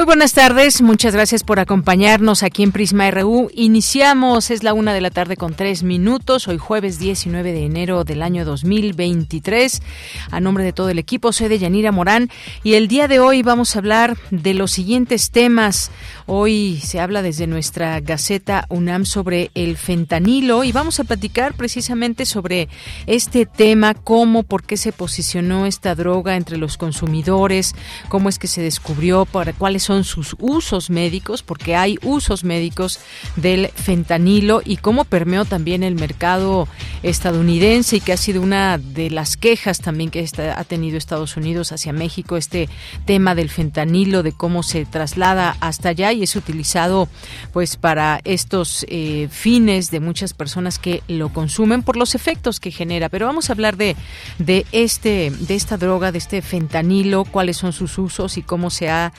Muy buenas tardes, muchas gracias por acompañarnos aquí en Prisma RU. Iniciamos, es la una de la tarde con tres minutos, hoy jueves 19 de enero del año 2023. A nombre de todo el equipo, soy de Yanira Morán y el día de hoy vamos a hablar de los siguientes temas. Hoy se habla desde nuestra Gaceta UNAM sobre el fentanilo y vamos a platicar precisamente sobre este tema, cómo, por qué se posicionó esta droga entre los consumidores, cómo es que se descubrió, para cuáles son son sus usos médicos, porque hay usos médicos del fentanilo y cómo permeó también el mercado estadounidense y que ha sido una de las quejas también que ha tenido Estados Unidos hacia México, este tema del fentanilo, de cómo se traslada hasta allá y es utilizado pues para estos eh, fines de muchas personas que lo consumen por los efectos que genera. Pero vamos a hablar de, de, este, de esta droga, de este fentanilo, cuáles son sus usos y cómo se ha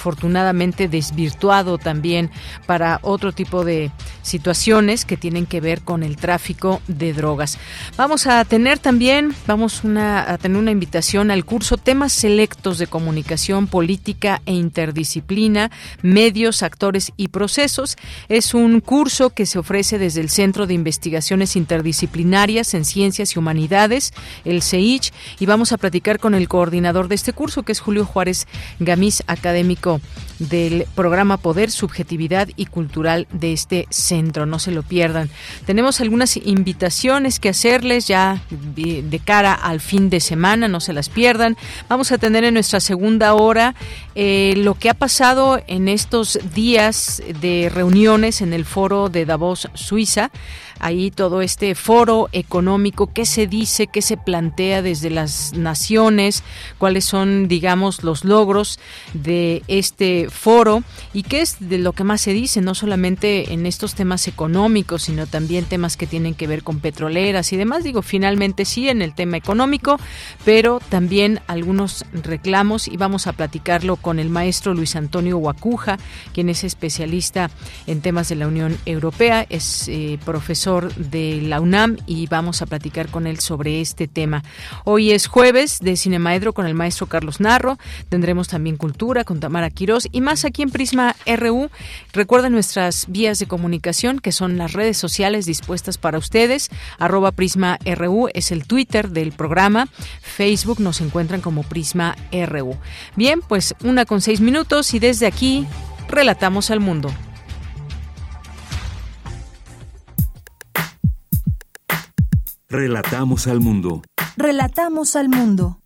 desafortunadamente afortunadamente desvirtuado también para otro tipo de situaciones que tienen que ver con el tráfico de drogas. Vamos a tener también, vamos a tener una invitación al curso Temas Selectos de Comunicación Política e Interdisciplina, Medios, Actores y Procesos. Es un curso que se ofrece desde el Centro de Investigaciones Interdisciplinarias en Ciencias y Humanidades, el CEICH, y vamos a platicar con el coordinador de este curso, que es Julio Juárez Gamis, académico del programa Poder, Subjetividad y Cultural de este centro. No se lo pierdan. Tenemos algunas invitaciones que hacerles ya de cara al fin de semana, no se las pierdan. Vamos a tener en nuestra segunda hora eh, lo que ha pasado en estos días de reuniones en el foro de Davos, Suiza ahí todo este foro económico, qué se dice, qué se plantea desde las naciones, cuáles son, digamos, los logros de este foro y qué es de lo que más se dice, no solamente en estos temas económicos, sino también temas que tienen que ver con petroleras y demás. Digo, finalmente sí en el tema económico, pero también algunos reclamos y vamos a platicarlo con el maestro Luis Antonio Guacuja, quien es especialista en temas de la Unión Europea, es eh, profesor de la UNAM y vamos a platicar con él sobre este tema. Hoy es jueves de Cinemaedro con el maestro Carlos Narro. Tendremos también cultura con Tamara Quirós y más aquí en Prisma RU. Recuerden nuestras vías de comunicación que son las redes sociales dispuestas para ustedes. Arroba Prisma RU es el Twitter del programa. Facebook nos encuentran como Prisma RU. Bien, pues una con seis minutos y desde aquí relatamos al mundo. Relatamos al mundo. Relatamos al mundo.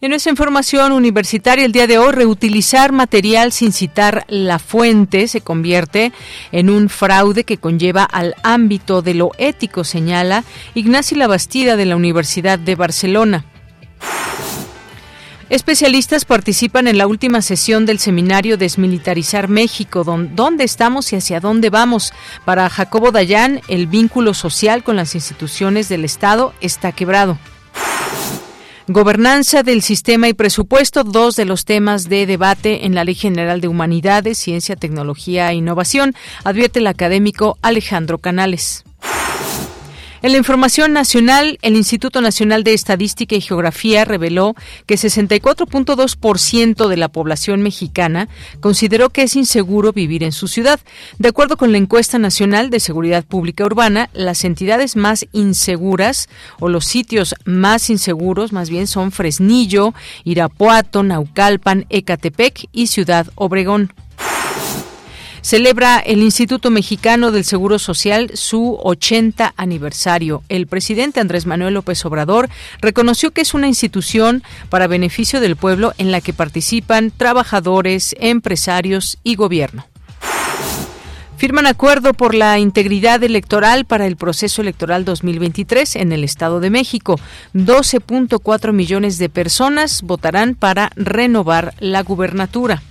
En nuestra información universitaria el día de hoy, reutilizar material sin citar la fuente se convierte en un fraude que conlleva al ámbito de lo ético, señala Ignacio Labastida de la Universidad de Barcelona. Especialistas participan en la última sesión del seminario Desmilitarizar México, dónde estamos y hacia dónde vamos. Para Jacobo Dayan, el vínculo social con las instituciones del Estado está quebrado. Gobernanza del sistema y presupuesto, dos de los temas de debate en la Ley General de Humanidades, Ciencia, Tecnología e Innovación, advierte el académico Alejandro Canales. En la información nacional, el Instituto Nacional de Estadística y Geografía reveló que 64.2% de la población mexicana consideró que es inseguro vivir en su ciudad. De acuerdo con la encuesta nacional de seguridad pública urbana, las entidades más inseguras o los sitios más inseguros más bien son Fresnillo, Irapuato, Naucalpan, Ecatepec y Ciudad Obregón. Celebra el Instituto Mexicano del Seguro Social su 80 aniversario. El presidente Andrés Manuel López Obrador reconoció que es una institución para beneficio del pueblo en la que participan trabajadores, empresarios y gobierno. Firman acuerdo por la integridad electoral para el proceso electoral 2023 en el Estado de México. 12.4 millones de personas votarán para renovar la gubernatura.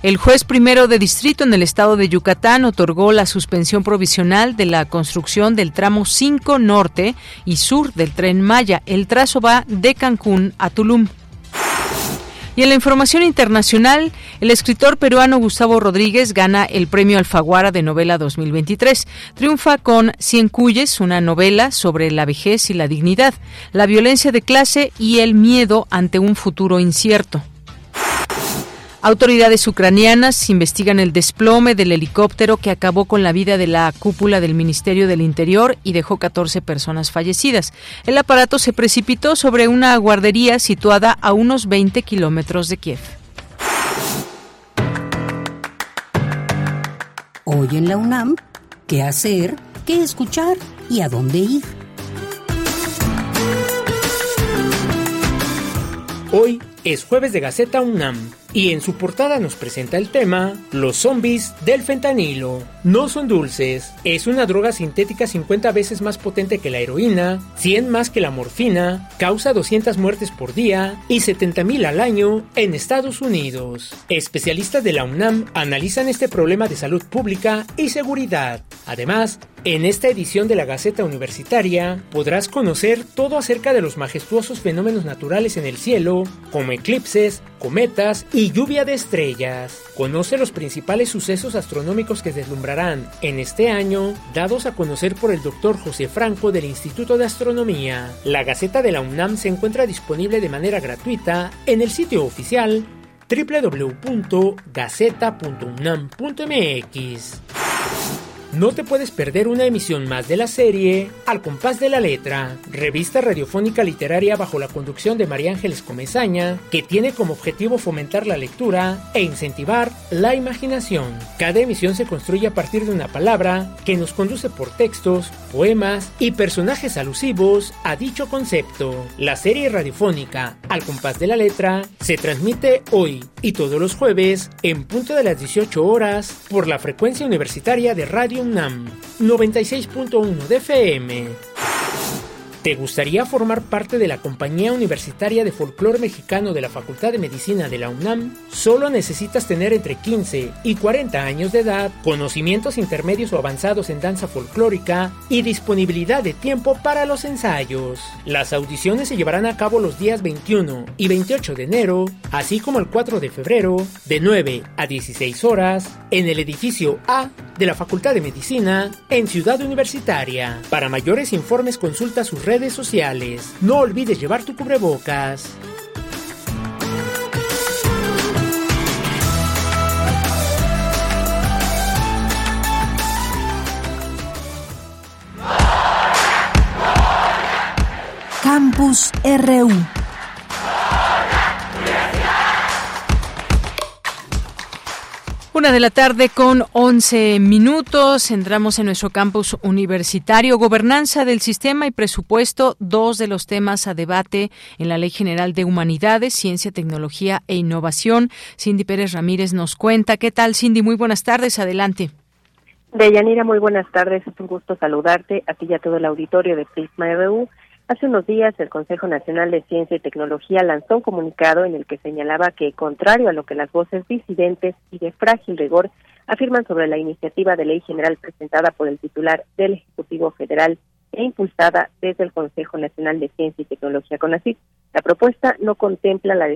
El juez primero de distrito en el estado de Yucatán otorgó la suspensión provisional de la construcción del tramo 5 norte y sur del tren Maya. El trazo va de Cancún a Tulum. Y en la información internacional, el escritor peruano Gustavo Rodríguez gana el Premio Alfaguara de Novela 2023. Triunfa con Cien Cuyes, una novela sobre la vejez y la dignidad, la violencia de clase y el miedo ante un futuro incierto. Autoridades ucranianas investigan el desplome del helicóptero que acabó con la vida de la cúpula del Ministerio del Interior y dejó 14 personas fallecidas. El aparato se precipitó sobre una guardería situada a unos 20 kilómetros de Kiev. Hoy en la UNAM, ¿qué hacer? ¿Qué escuchar? ¿Y a dónde ir? Hoy es jueves de Gaceta UNAM y en su portada nos presenta el tema Los zombies del fentanilo. No son dulces, es una droga sintética 50 veces más potente que la heroína, 100 más que la morfina, causa 200 muertes por día y 70.000 al año en Estados Unidos. Especialistas de la UNAM analizan este problema de salud pública y seguridad. Además, en esta edición de la Gaceta Universitaria podrás conocer todo acerca de los majestuosos fenómenos naturales en el cielo, como eclipses, cometas y lluvia de estrellas. Conoce los principales sucesos astronómicos que deslumbrarán en este año, dados a conocer por el doctor José Franco del Instituto de Astronomía. La Gaceta de la UNAM se encuentra disponible de manera gratuita en el sitio oficial www.gaceta.unam.mx. No te puedes perder una emisión más de la serie Al compás de la letra, revista radiofónica literaria bajo la conducción de María Ángeles Comezaña, que tiene como objetivo fomentar la lectura e incentivar la imaginación. Cada emisión se construye a partir de una palabra que nos conduce por textos, poemas y personajes alusivos a dicho concepto. La serie radiofónica Al compás de la letra se transmite hoy y todos los jueves en punto de las 18 horas por la frecuencia universitaria de Radio UNAM 96.1 de FM. ¿Te gustaría formar parte de la Compañía Universitaria de Folclor Mexicano de la Facultad de Medicina de la UNAM? Solo necesitas tener entre 15 y 40 años de edad, conocimientos intermedios o avanzados en danza folclórica y disponibilidad de tiempo para los ensayos. Las audiciones se llevarán a cabo los días 21 y 28 de enero, así como el 4 de febrero, de 9 a 16 horas, en el edificio A de la Facultad de Medicina en Ciudad Universitaria. Para mayores informes consulta sus redes sociales. No olvides llevar tu cubrebocas. Campus RU Una de la tarde con 11 minutos. Entramos en nuestro campus universitario. Gobernanza del sistema y presupuesto, dos de los temas a debate en la Ley General de Humanidades, Ciencia, Tecnología e Innovación. Cindy Pérez Ramírez nos cuenta. ¿Qué tal, Cindy? Muy buenas tardes. Adelante. Deyanira, muy buenas tardes. Es un gusto saludarte a ti y a todo el auditorio de Prisma RU. Hace unos días el Consejo Nacional de Ciencia y Tecnología lanzó un comunicado en el que señalaba que, contrario a lo que las voces disidentes y de frágil rigor afirman sobre la iniciativa de ley general presentada por el titular del Ejecutivo Federal e impulsada desde el Consejo Nacional de Ciencia y Tecnología CONACYT, la propuesta no contempla la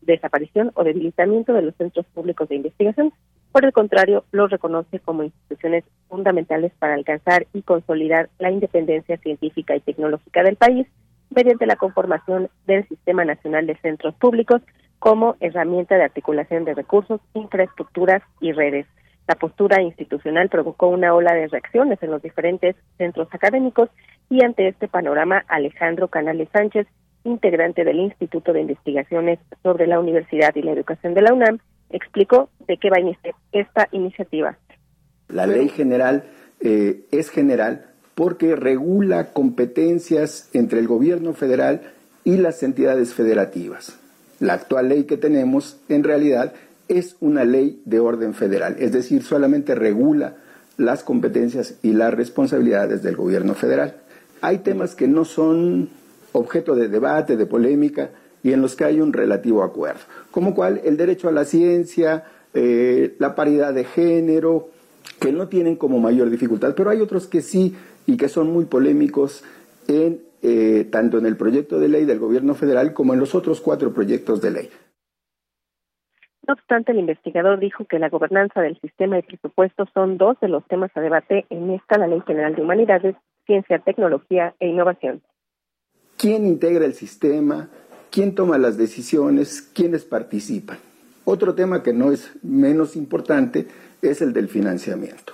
desaparición o debilitamiento de los centros públicos de investigación, por el contrario, los reconoce como instituciones fundamentales para alcanzar y consolidar la independencia científica y tecnológica del país mediante la conformación del Sistema Nacional de Centros Públicos como herramienta de articulación de recursos, infraestructuras y redes. La postura institucional provocó una ola de reacciones en los diferentes centros académicos y ante este panorama Alejandro Canales Sánchez, integrante del Instituto de Investigaciones sobre la Universidad y la Educación de la UNAM, explicó de qué va esta iniciativa. La ley general eh, es general porque regula competencias entre el gobierno federal y las entidades federativas. La actual ley que tenemos en realidad es una ley de orden federal, es decir, solamente regula las competencias y las responsabilidades del gobierno federal. Hay temas que no son objeto de debate, de polémica, y en los que hay un relativo acuerdo, como cual el derecho a la ciencia, eh, la paridad de género, que no tienen como mayor dificultad, pero hay otros que sí y que son muy polémicos en eh, tanto en el proyecto de ley del gobierno federal como en los otros cuatro proyectos de ley. No obstante, el investigador dijo que la gobernanza del sistema de presupuestos son dos de los temas a debate en esta la Ley General de Humanidades, Ciencia, Tecnología e Innovación. ¿Quién integra el sistema? ¿Quién toma las decisiones? ¿Quiénes participan? Otro tema que no es menos importante es el del financiamiento.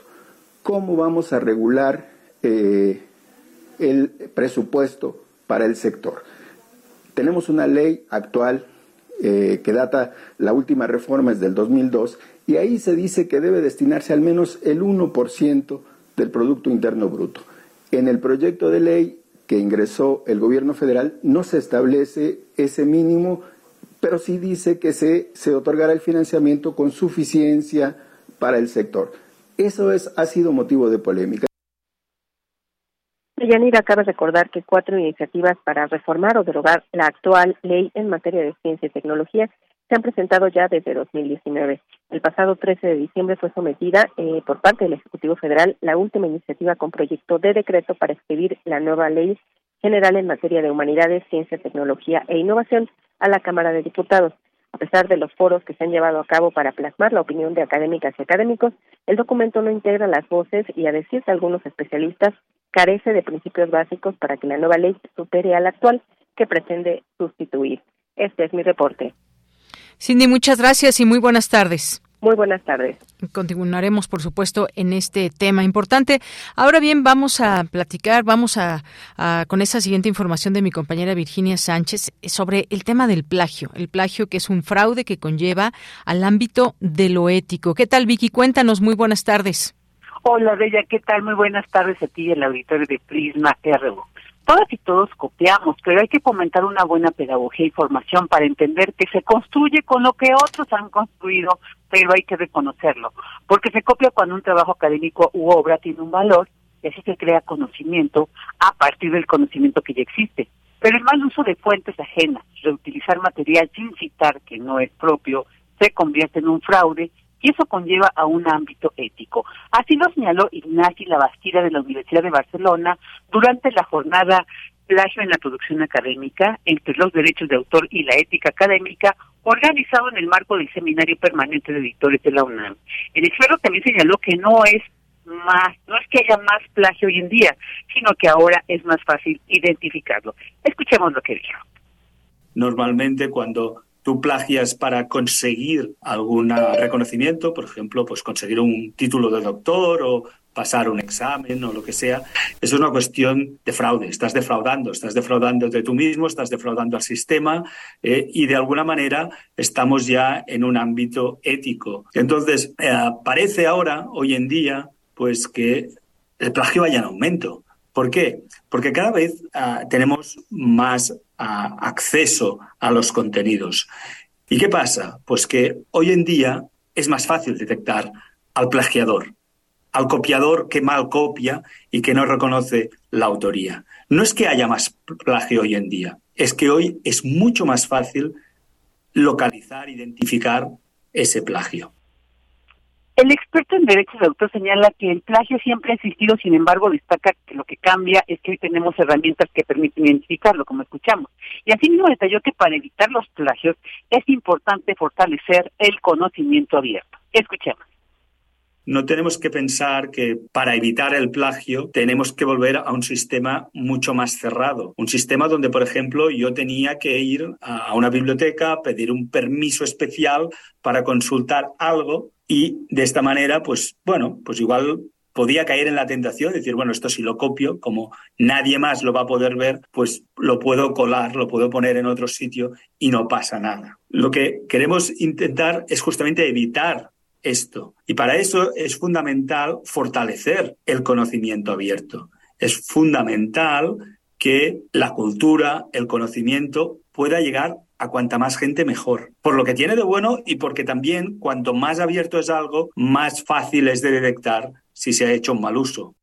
¿Cómo vamos a regular eh, el presupuesto para el sector? Tenemos una ley actual eh, que data la última reforma es del 2002, y ahí se dice que debe destinarse al menos el 1% del Producto Interno Bruto. En el proyecto de ley que ingresó el gobierno federal no se establece ese mínimo, pero sí dice que se, se otorgará el financiamiento con suficiencia para el sector. Eso es, ha sido motivo de polémica. Yanira acaba de recordar que cuatro iniciativas para reformar o derogar la actual ley en materia de ciencia y tecnología se han presentado ya desde 2019. El pasado 13 de diciembre fue sometida eh, por parte del Ejecutivo Federal la última iniciativa con proyecto de decreto para escribir la nueva ley general en materia de humanidades, ciencia, tecnología e innovación a la Cámara de Diputados. A pesar de los foros que se han llevado a cabo para plasmar la opinión de académicas y académicos, el documento no integra las voces y, a decir de algunos especialistas, carece de principios básicos para que la nueva ley supere a la actual que pretende sustituir. Este es mi reporte. Cindy, muchas gracias y muy buenas tardes. Muy buenas tardes. Continuaremos, por supuesto, en este tema importante. Ahora bien, vamos a platicar, vamos a, con esa siguiente información de mi compañera Virginia Sánchez sobre el tema del plagio, el plagio que es un fraude que conlleva al ámbito de lo ético. ¿Qué tal, Vicky? Cuéntanos. Muy buenas tardes. Hola, Bella, ¿qué tal? Muy buenas tardes a ti y al auditorio de Prisma RU. Todas y todos copiamos, pero hay que fomentar una buena pedagogía y formación para entender que se construye con lo que otros han construido, pero hay que reconocerlo, porque se copia cuando un trabajo académico u obra tiene un valor y así se crea conocimiento a partir del conocimiento que ya existe. Pero el mal uso de fuentes ajenas, reutilizar material sin citar que no es propio, se convierte en un fraude y eso conlleva a un ámbito ético. Así lo señaló Ignasi Labastida de la Universidad de Barcelona durante la jornada Plagio en la Producción Académica entre los derechos de autor y la ética académica, organizado en el marco del Seminario Permanente de Editores de la UNAM. El experto también señaló que no es más, no es que haya más plagio hoy en día, sino que ahora es más fácil identificarlo. Escuchemos lo que dijo. Normalmente cuando tú plagias para conseguir algún reconocimiento, por ejemplo, pues conseguir un título de doctor o pasar un examen o lo que sea, eso es una cuestión de fraude. Estás defraudando, estás defraudando de tú mismo, estás defraudando al sistema eh, y de alguna manera estamos ya en un ámbito ético. Entonces, eh, parece ahora, hoy en día, pues que el plagio vaya en aumento. ¿Por qué? Porque cada vez ah, tenemos más ah, acceso a los contenidos. ¿Y qué pasa? Pues que hoy en día es más fácil detectar al plagiador, al copiador que mal copia y que no reconoce la autoría. No es que haya más plagio hoy en día, es que hoy es mucho más fácil localizar, identificar ese plagio. El experto en derechos de autor señala que el plagio siempre ha existido, sin embargo, destaca que lo que cambia es que hoy tenemos herramientas que permiten identificarlo, como escuchamos. Y así mismo detalló que para evitar los plagios es importante fortalecer el conocimiento abierto. Escuchemos no tenemos que pensar que para evitar el plagio tenemos que volver a un sistema mucho más cerrado. Un sistema donde, por ejemplo, yo tenía que ir a una biblioteca, pedir un permiso especial para consultar algo y de esta manera, pues bueno, pues igual podía caer en la tentación de decir, bueno, esto si lo copio, como nadie más lo va a poder ver, pues lo puedo colar, lo puedo poner en otro sitio y no pasa nada. Lo que queremos intentar es justamente evitar esto. Y para eso es fundamental fortalecer el conocimiento abierto. Es fundamental que la cultura, el conocimiento pueda llegar a cuanta más gente mejor. Por lo que tiene de bueno y porque también cuanto más abierto es algo, más fácil es de detectar si se ha hecho un mal uso.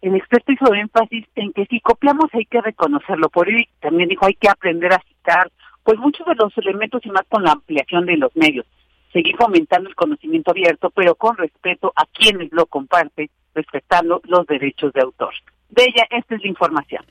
El experto hizo énfasis en que si copiamos hay que reconocerlo. Por ello también dijo hay que aprender a citar, pues muchos de los elementos y más con la ampliación de los medios. Seguir fomentando el conocimiento abierto, pero con respeto a quienes lo comparten, respetando los derechos de autor. De ella, esta es la información.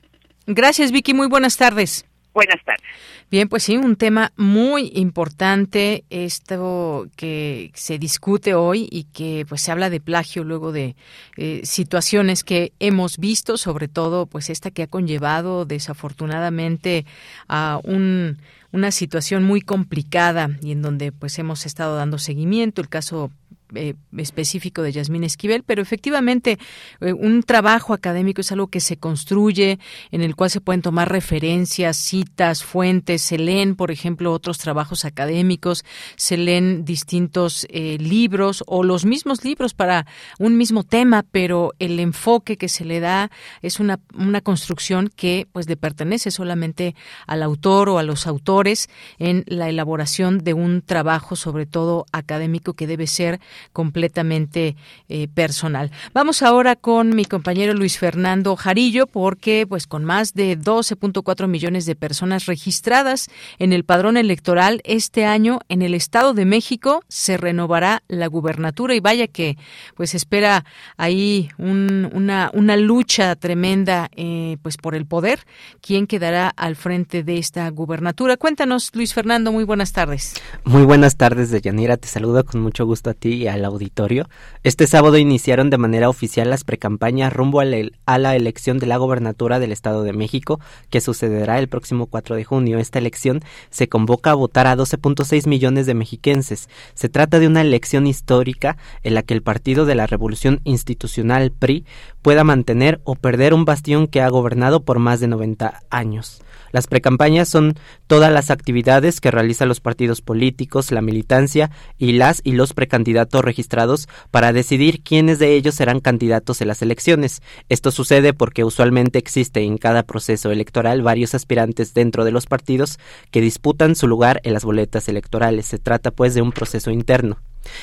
Gracias, Vicky. Muy buenas tardes. Buenas tardes. Bien, pues sí, un tema muy importante esto que se discute hoy y que pues se habla de plagio luego de eh, situaciones que hemos visto, sobre todo pues esta que ha conllevado desafortunadamente a un una situación muy complicada y en donde pues hemos estado dando seguimiento el caso eh, específico de Yasmín Esquivel, pero efectivamente eh, un trabajo académico es algo que se construye, en el cual se pueden tomar referencias, citas, fuentes, se leen, por ejemplo, otros trabajos académicos, se leen distintos eh, libros o los mismos libros para un mismo tema, pero el enfoque que se le da es una, una construcción que pues le pertenece solamente al autor o a los autores en la elaboración de un trabajo, sobre todo académico, que debe ser completamente eh, personal. Vamos ahora con mi compañero Luis Fernando Jarillo, porque pues con más de 12.4 millones de personas registradas en el padrón electoral este año en el Estado de México se renovará la gubernatura y vaya que pues espera ahí una, lucha tremenda eh, pues por el poder. ¿Quién quedará al frente de esta gubernatura? Cuéntanos, Luis Fernando, muy buenas tardes. Muy buenas tardes, Deyanira. Te saludo con mucho gusto a ti y al auditorio. Este sábado iniciaron de manera oficial las precampañas rumbo a la, elección de la gobernatura del Estado de México, que sucederá el próximo 4 de junio. Esta elección se convoca a votar a 12.6 millones de mexiquenses. Se trata de una elección histórica en la que el Partido de la Revolución Institucional PRI pueda mantener o perder un bastión que ha gobernado por más de 90 años. Las precampañas son todas las actividades que realizan los partidos políticos, la militancia y las y los precandidatos registrados para decidir quiénes de ellos serán candidatos en las elecciones. Esto sucede porque usualmente existe en cada proceso electoral varios aspirantes dentro de los partidos que disputan su lugar en las boletas electorales. Se trata pues de un proceso interno.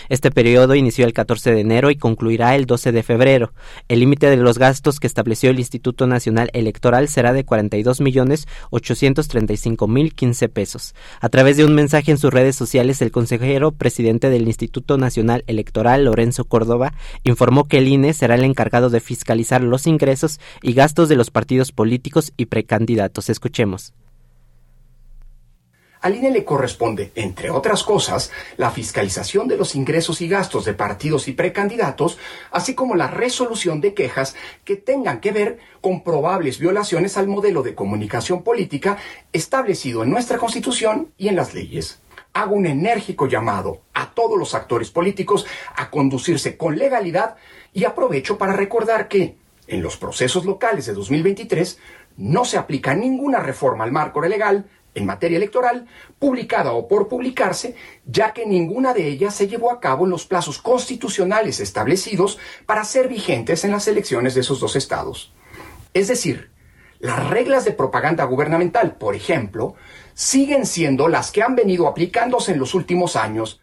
Este periodo inició el 14 de enero y concluirá el 12 de febrero. El límite de los gastos que estableció el Instituto Nacional Electoral será de 42 millones 835 mil 15 pesos. A través de un mensaje en sus redes sociales, el consejero presidente del Instituto Nacional Electoral, Lorenzo Córdoba, informó que el INE será el encargado de fiscalizar los ingresos y gastos de los partidos políticos y precandidatos. Escuchemos. Al INE le corresponde, entre otras cosas, la fiscalización de los ingresos y gastos de partidos y precandidatos, así como la resolución de quejas que tengan que ver con probables violaciones al modelo de comunicación política establecido en nuestra Constitución y en las leyes. Hago un enérgico llamado a todos los actores políticos a conducirse con legalidad y aprovecho para recordar que, en los procesos locales de 2023, no se aplica ninguna reforma al marco legal en materia electoral, publicada o por publicarse, ya que ninguna de ellas se llevó a cabo en los plazos constitucionales establecidos para ser vigentes en las elecciones de esos dos estados. Es decir, las reglas de propaganda gubernamental, por ejemplo, siguen siendo las que han venido aplicándose en los últimos años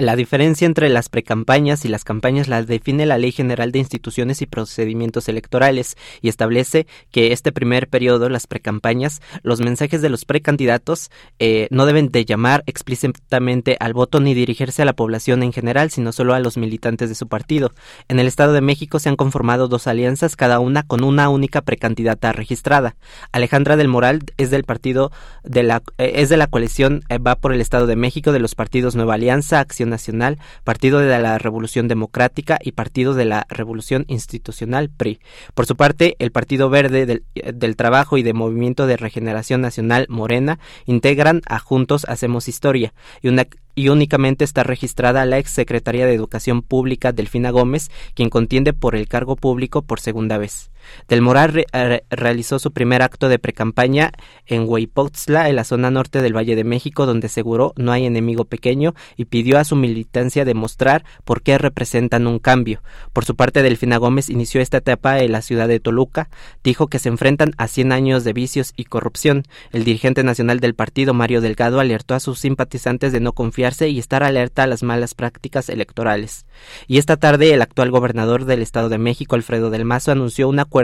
la diferencia entre las precampañas y las campañas la define la Ley General de Instituciones y Procedimientos Electorales y establece que este primer periodo, las precampañas, los mensajes de los precandidatos eh, no deben de llamar explícitamente al voto ni dirigirse a la población en general, sino solo a los militantes de su partido. En el Estado de México se han conformado dos alianzas, cada una con una única precandidata registrada. Alejandra del Moral es del partido de la eh, es de la coalición eh, va por el Estado de México de los partidos Nueva Alianza, Acción Nacional, Partido de la Revolución Democrática y Partido de la Revolución Institucional PRI. Por su parte, el Partido Verde del, del Trabajo y de Movimiento de Regeneración Nacional Morena integran a Juntos Hacemos Historia y una y únicamente está registrada la ex secretaria de Educación Pública Delfina Gómez, quien contiende por el cargo público por segunda vez. Del Moral realizó su primer acto de precampaña en Huaypotzla, en la zona norte del Valle de México, donde aseguró no hay enemigo pequeño y pidió a su militancia demostrar por qué representan un cambio. Por su parte, Delfina Gómez inició esta etapa en la ciudad de Toluca. Dijo que se enfrentan a 100 años de vicios y corrupción. El dirigente nacional del partido, Mario Delgado, alertó a sus simpatizantes de no confiarse y estar alerta a las malas prácticas electorales. Y esta tarde, el actual gobernador del Estado de México, Alfredo del Mazo, anunció una acuerdo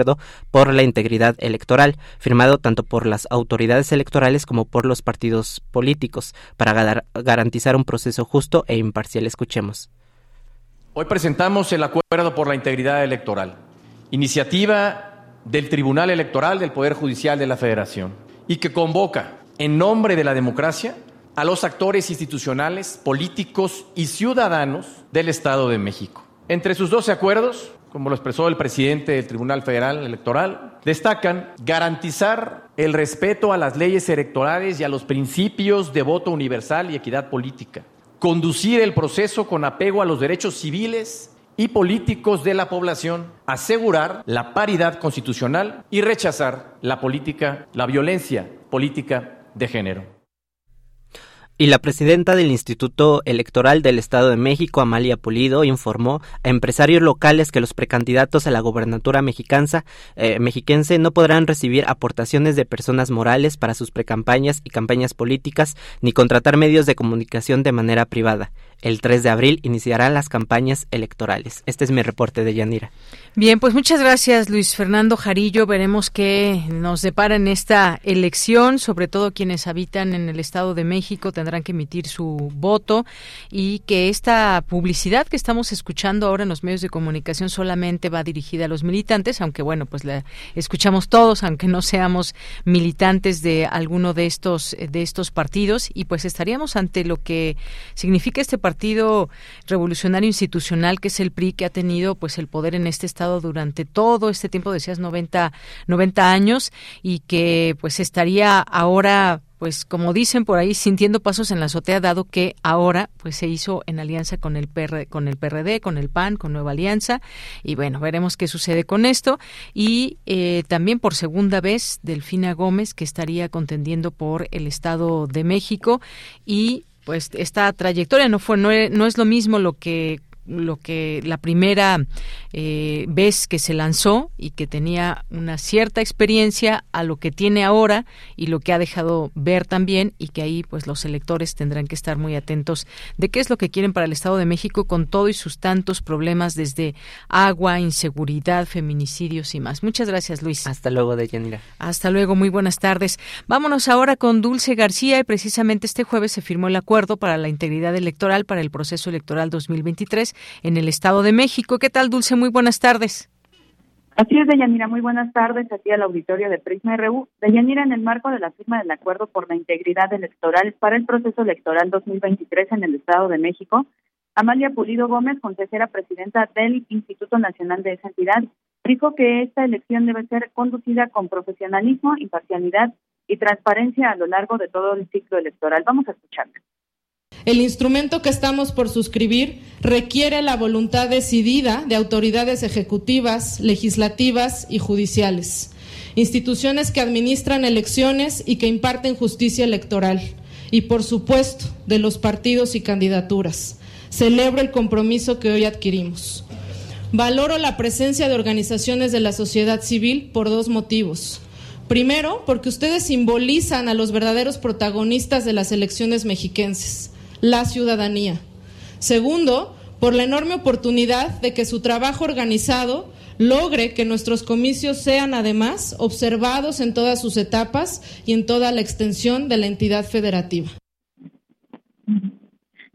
por la integridad electoral, firmado tanto por las autoridades electorales como por los partidos políticos, para garantizar un proceso justo e imparcial. Escuchemos. Hoy presentamos el acuerdo por la integridad electoral, iniciativa del Tribunal Electoral del Poder Judicial de la Federación, y que convoca, en nombre de la democracia, a los actores institucionales, políticos y ciudadanos del Estado de México. Entre sus 12 acuerdos como lo expresó el presidente del Tribunal Federal Electoral, destacan garantizar el respeto a las leyes electorales y a los principios de voto universal y equidad política, conducir el proceso con apego a los derechos civiles y políticos de la población, asegurar la paridad constitucional y rechazar la política, la violencia política de género. Y la presidenta del Instituto Electoral del Estado de México, Amalia Pulido, informó a empresarios locales que los precandidatos a la gobernatura mexicanza, eh, mexiquense no podrán recibir aportaciones de personas morales para sus precampañas y campañas políticas ni contratar medios de comunicación de manera privada. El 3 de abril iniciarán las campañas electorales. Este es mi reporte de Yanira. Bien, pues muchas gracias Luis Fernando Jarillo. Veremos qué nos depara en esta elección, sobre todo quienes habitan en el Estado de México tendrán que emitir su voto y que esta publicidad que estamos escuchando ahora en los medios de comunicación solamente va dirigida a los militantes, aunque bueno, pues la escuchamos todos, aunque no seamos militantes de alguno de estos de estos partidos y pues estaríamos ante lo que significa este Partido Revolucionario Institucional, que es el PRI, que ha tenido pues el poder en este estado durante todo este tiempo, decías 90, 90 años, y que pues estaría ahora pues como dicen por ahí sintiendo pasos en la azotea dado que ahora pues se hizo en alianza con el PR, con el PRD con el PAN con Nueva Alianza. Y bueno veremos qué sucede con esto. Y eh, también por segunda vez Delfina Gómez que estaría contendiendo por el Estado de México. Y pues esta trayectoria no fue no, no es lo mismo lo que lo que la primera eh, vez que se lanzó y que tenía una cierta experiencia a lo que tiene ahora y lo que ha dejado ver también y que ahí pues los electores tendrán que estar muy atentos de qué es lo que quieren para el Estado de México con todo y sus tantos problemas desde agua, inseguridad, feminicidios y más. Muchas gracias Luis. Hasta luego, Deyanira. Hasta luego, muy buenas tardes. Vámonos ahora con Dulce García y precisamente este jueves se firmó el acuerdo para la integridad electoral para el proceso electoral 2023 en el Estado de México. ¿Qué tal, Dulce? Muy buenas tardes. Así es, Deyanira, muy buenas tardes aquí al auditorio de Prisma RU. Deyanira, en el marco de la firma del acuerdo por la integridad electoral para el proceso electoral 2023 en el Estado de México, Amalia Pulido Gómez, consejera presidenta del Instituto Nacional de esa entidad, dijo que esta elección debe ser conducida con profesionalismo, imparcialidad y transparencia a lo largo de todo el ciclo electoral. Vamos a escucharla. El instrumento que estamos por suscribir requiere la voluntad decidida de autoridades ejecutivas, legislativas y judiciales, instituciones que administran elecciones y que imparten justicia electoral, y por supuesto de los partidos y candidaturas. Celebro el compromiso que hoy adquirimos. Valoro la presencia de organizaciones de la sociedad civil por dos motivos. Primero, porque ustedes simbolizan a los verdaderos protagonistas de las elecciones mexiquenses la ciudadanía. Segundo, por la enorme oportunidad de que su trabajo organizado logre que nuestros comicios sean además observados en todas sus etapas y en toda la extensión de la entidad federativa.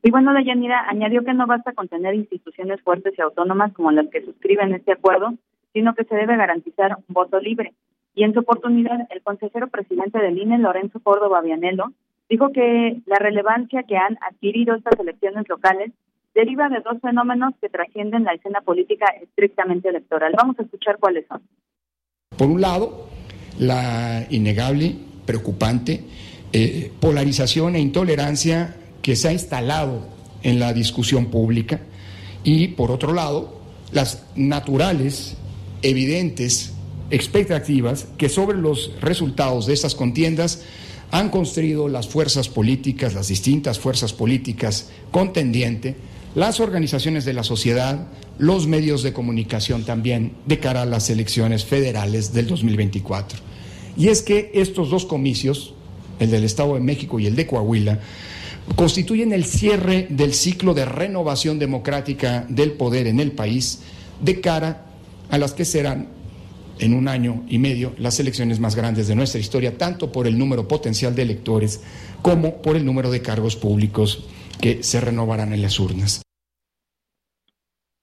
Y bueno, Deyanira añadió que no basta con tener instituciones fuertes y autónomas como las que suscriben este acuerdo, sino que se debe garantizar un voto libre. Y en su oportunidad, el consejero presidente del INE, Lorenzo Córdoba Vianelo, dijo que la relevancia que han adquirido estas elecciones locales deriva de dos fenómenos que trascienden la escena política estrictamente electoral. Vamos a escuchar cuáles son. Por un lado, la innegable, preocupante eh, polarización e intolerancia que se ha instalado en la discusión pública y, por otro lado, las naturales, evidentes expectativas que sobre los resultados de estas contiendas han construido las fuerzas políticas, las distintas fuerzas políticas contendientes, las organizaciones de la sociedad, los medios de comunicación también de cara a las elecciones federales del 2024. Y es que estos dos comicios, el del Estado de México y el de Coahuila, constituyen el cierre del ciclo de renovación democrática del poder en el país de cara a las que serán en un año y medio las elecciones más grandes de nuestra historia, tanto por el número potencial de electores como por el número de cargos públicos que se renovarán en las urnas.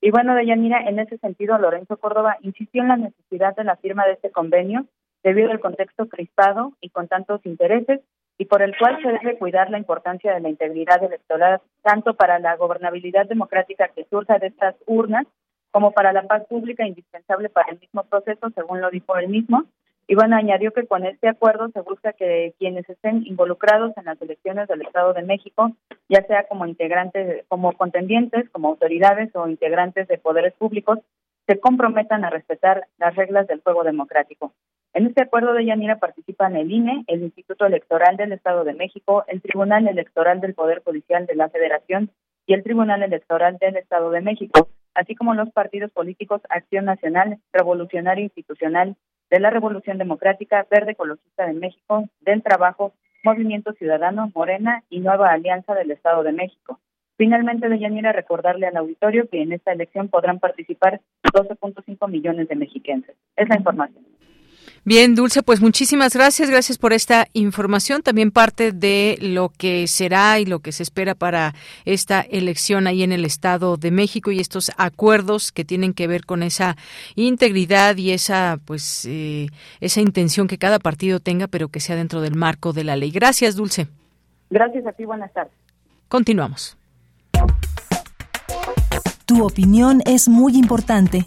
Y bueno, Deyanira, en ese sentido, Lorenzo Córdoba insistió en la necesidad de la firma de este convenio debido al contexto crispado y con tantos intereses y por el cual se debe cuidar la importancia de la integridad electoral tanto para la gobernabilidad democrática que surja de estas urnas como para la paz pública indispensable para el mismo proceso, según lo dijo él mismo. Y bueno, añadió que con este acuerdo se busca que quienes estén involucrados en las elecciones del Estado de México, ya sea como integrantes, como contendientes, como autoridades o integrantes de poderes públicos, se comprometan a respetar las reglas del juego democrático. En este acuerdo de Yanira participan el INE, el Instituto Electoral del Estado de México, el Tribunal Electoral del Poder Judicial de la Federación y el Tribunal Electoral del Estado de México, así como los partidos políticos Acción Nacional, Revolucionario Institucional, de la Revolución Democrática, Verde Ecologista de México, del Trabajo, Movimiento Ciudadano, Morena y Nueva Alianza del Estado de México. Finalmente, Deyanira, recordarle al auditorio que en esta elección podrán participar 12.5 millones de mexiquenses. Es la información. Bien, Dulce, pues muchísimas gracias. Gracias por esta información. También parte de lo que será y lo que se espera para esta elección ahí en el Estado de México y estos acuerdos que tienen que ver con esa integridad y esa, pues, eh, esa intención que cada partido tenga, pero que sea dentro del marco de la ley. Gracias, Dulce. Gracias a ti. Buenas tardes. Continuamos. Tu opinión es muy importante.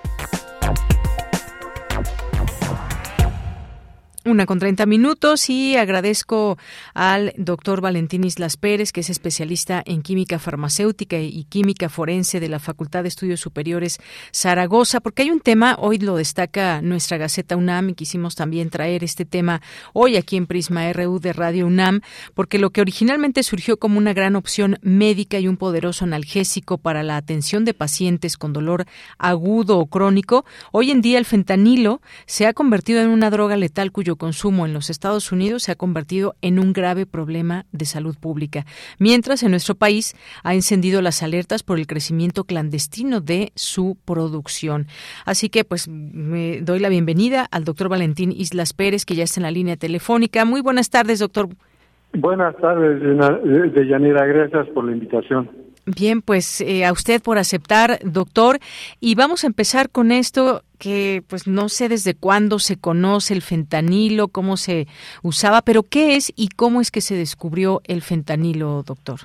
Una con treinta minutos y agradezco al doctor Valentín Islas Pérez, que es especialista en química farmacéutica y química forense de la Facultad de Estudios Superiores Zaragoza, porque hay un tema, hoy lo destaca nuestra Gaceta UNAM y quisimos también traer este tema hoy aquí en Prisma RU de Radio UNAM, porque lo que originalmente surgió como una gran opción médica y un poderoso analgésico para la atención de pacientes con dolor agudo o crónico, hoy en día el fentanilo se ha convertido en una droga letal cuyo consumo en los Estados Unidos se ha convertido en un grave problema de salud pública, mientras en nuestro país ha encendido las alertas por el crecimiento clandestino de su producción. Así que pues me doy la bienvenida al doctor Valentín Islas Pérez, que ya está en la línea telefónica. Muy buenas tardes, doctor. Buenas tardes, Deyanira. Gracias por la invitación. Bien, pues eh, a usted por aceptar, doctor. Y vamos a empezar con esto que pues no sé desde cuándo se conoce el fentanilo, cómo se usaba, pero ¿qué es y cómo es que se descubrió el fentanilo, doctor?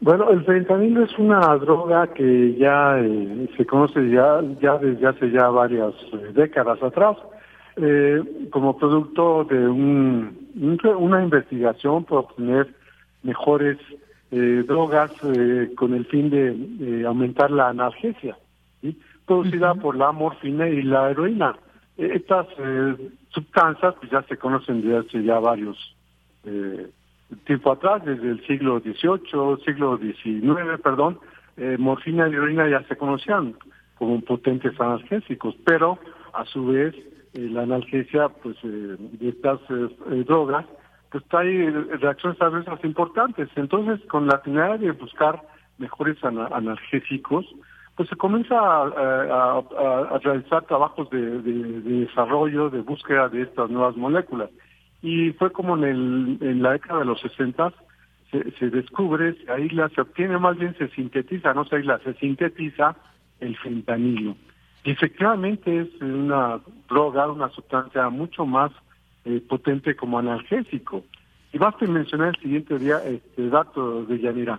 Bueno, el fentanilo es una droga que ya eh, se conoce ya, ya desde hace ya varias eh, décadas atrás, como producto de un, una investigación por obtener mejores eh, drogas eh, con el fin de aumentar la analgesia, producida por la morfina y la heroína. E, estas eh, sustancias pues, ya se conocen desde hace ya varios tiempo atrás, desde el siglo XVIII, siglo XIX, perdón, morfina y heroína ya se conocían como potentes analgésicos, pero a su vez la analgesia pues de estas drogas pues hay reacciones adversas importantes. Entonces, con la finalidad de buscar mejores analgésicos, pues se comienza a, realizar trabajos de, desarrollo, de búsqueda de estas nuevas moléculas. Y fue como en, el, en la década de los 60 se, se descubre, se aísla, se obtiene, más bien se sintetiza, no se aísla, se sintetiza el fentanilo. efectivamente es una droga, una sustancia mucho más eh, potente como analgésico. Y basta mencionar el siguiente día este dato de Yanira.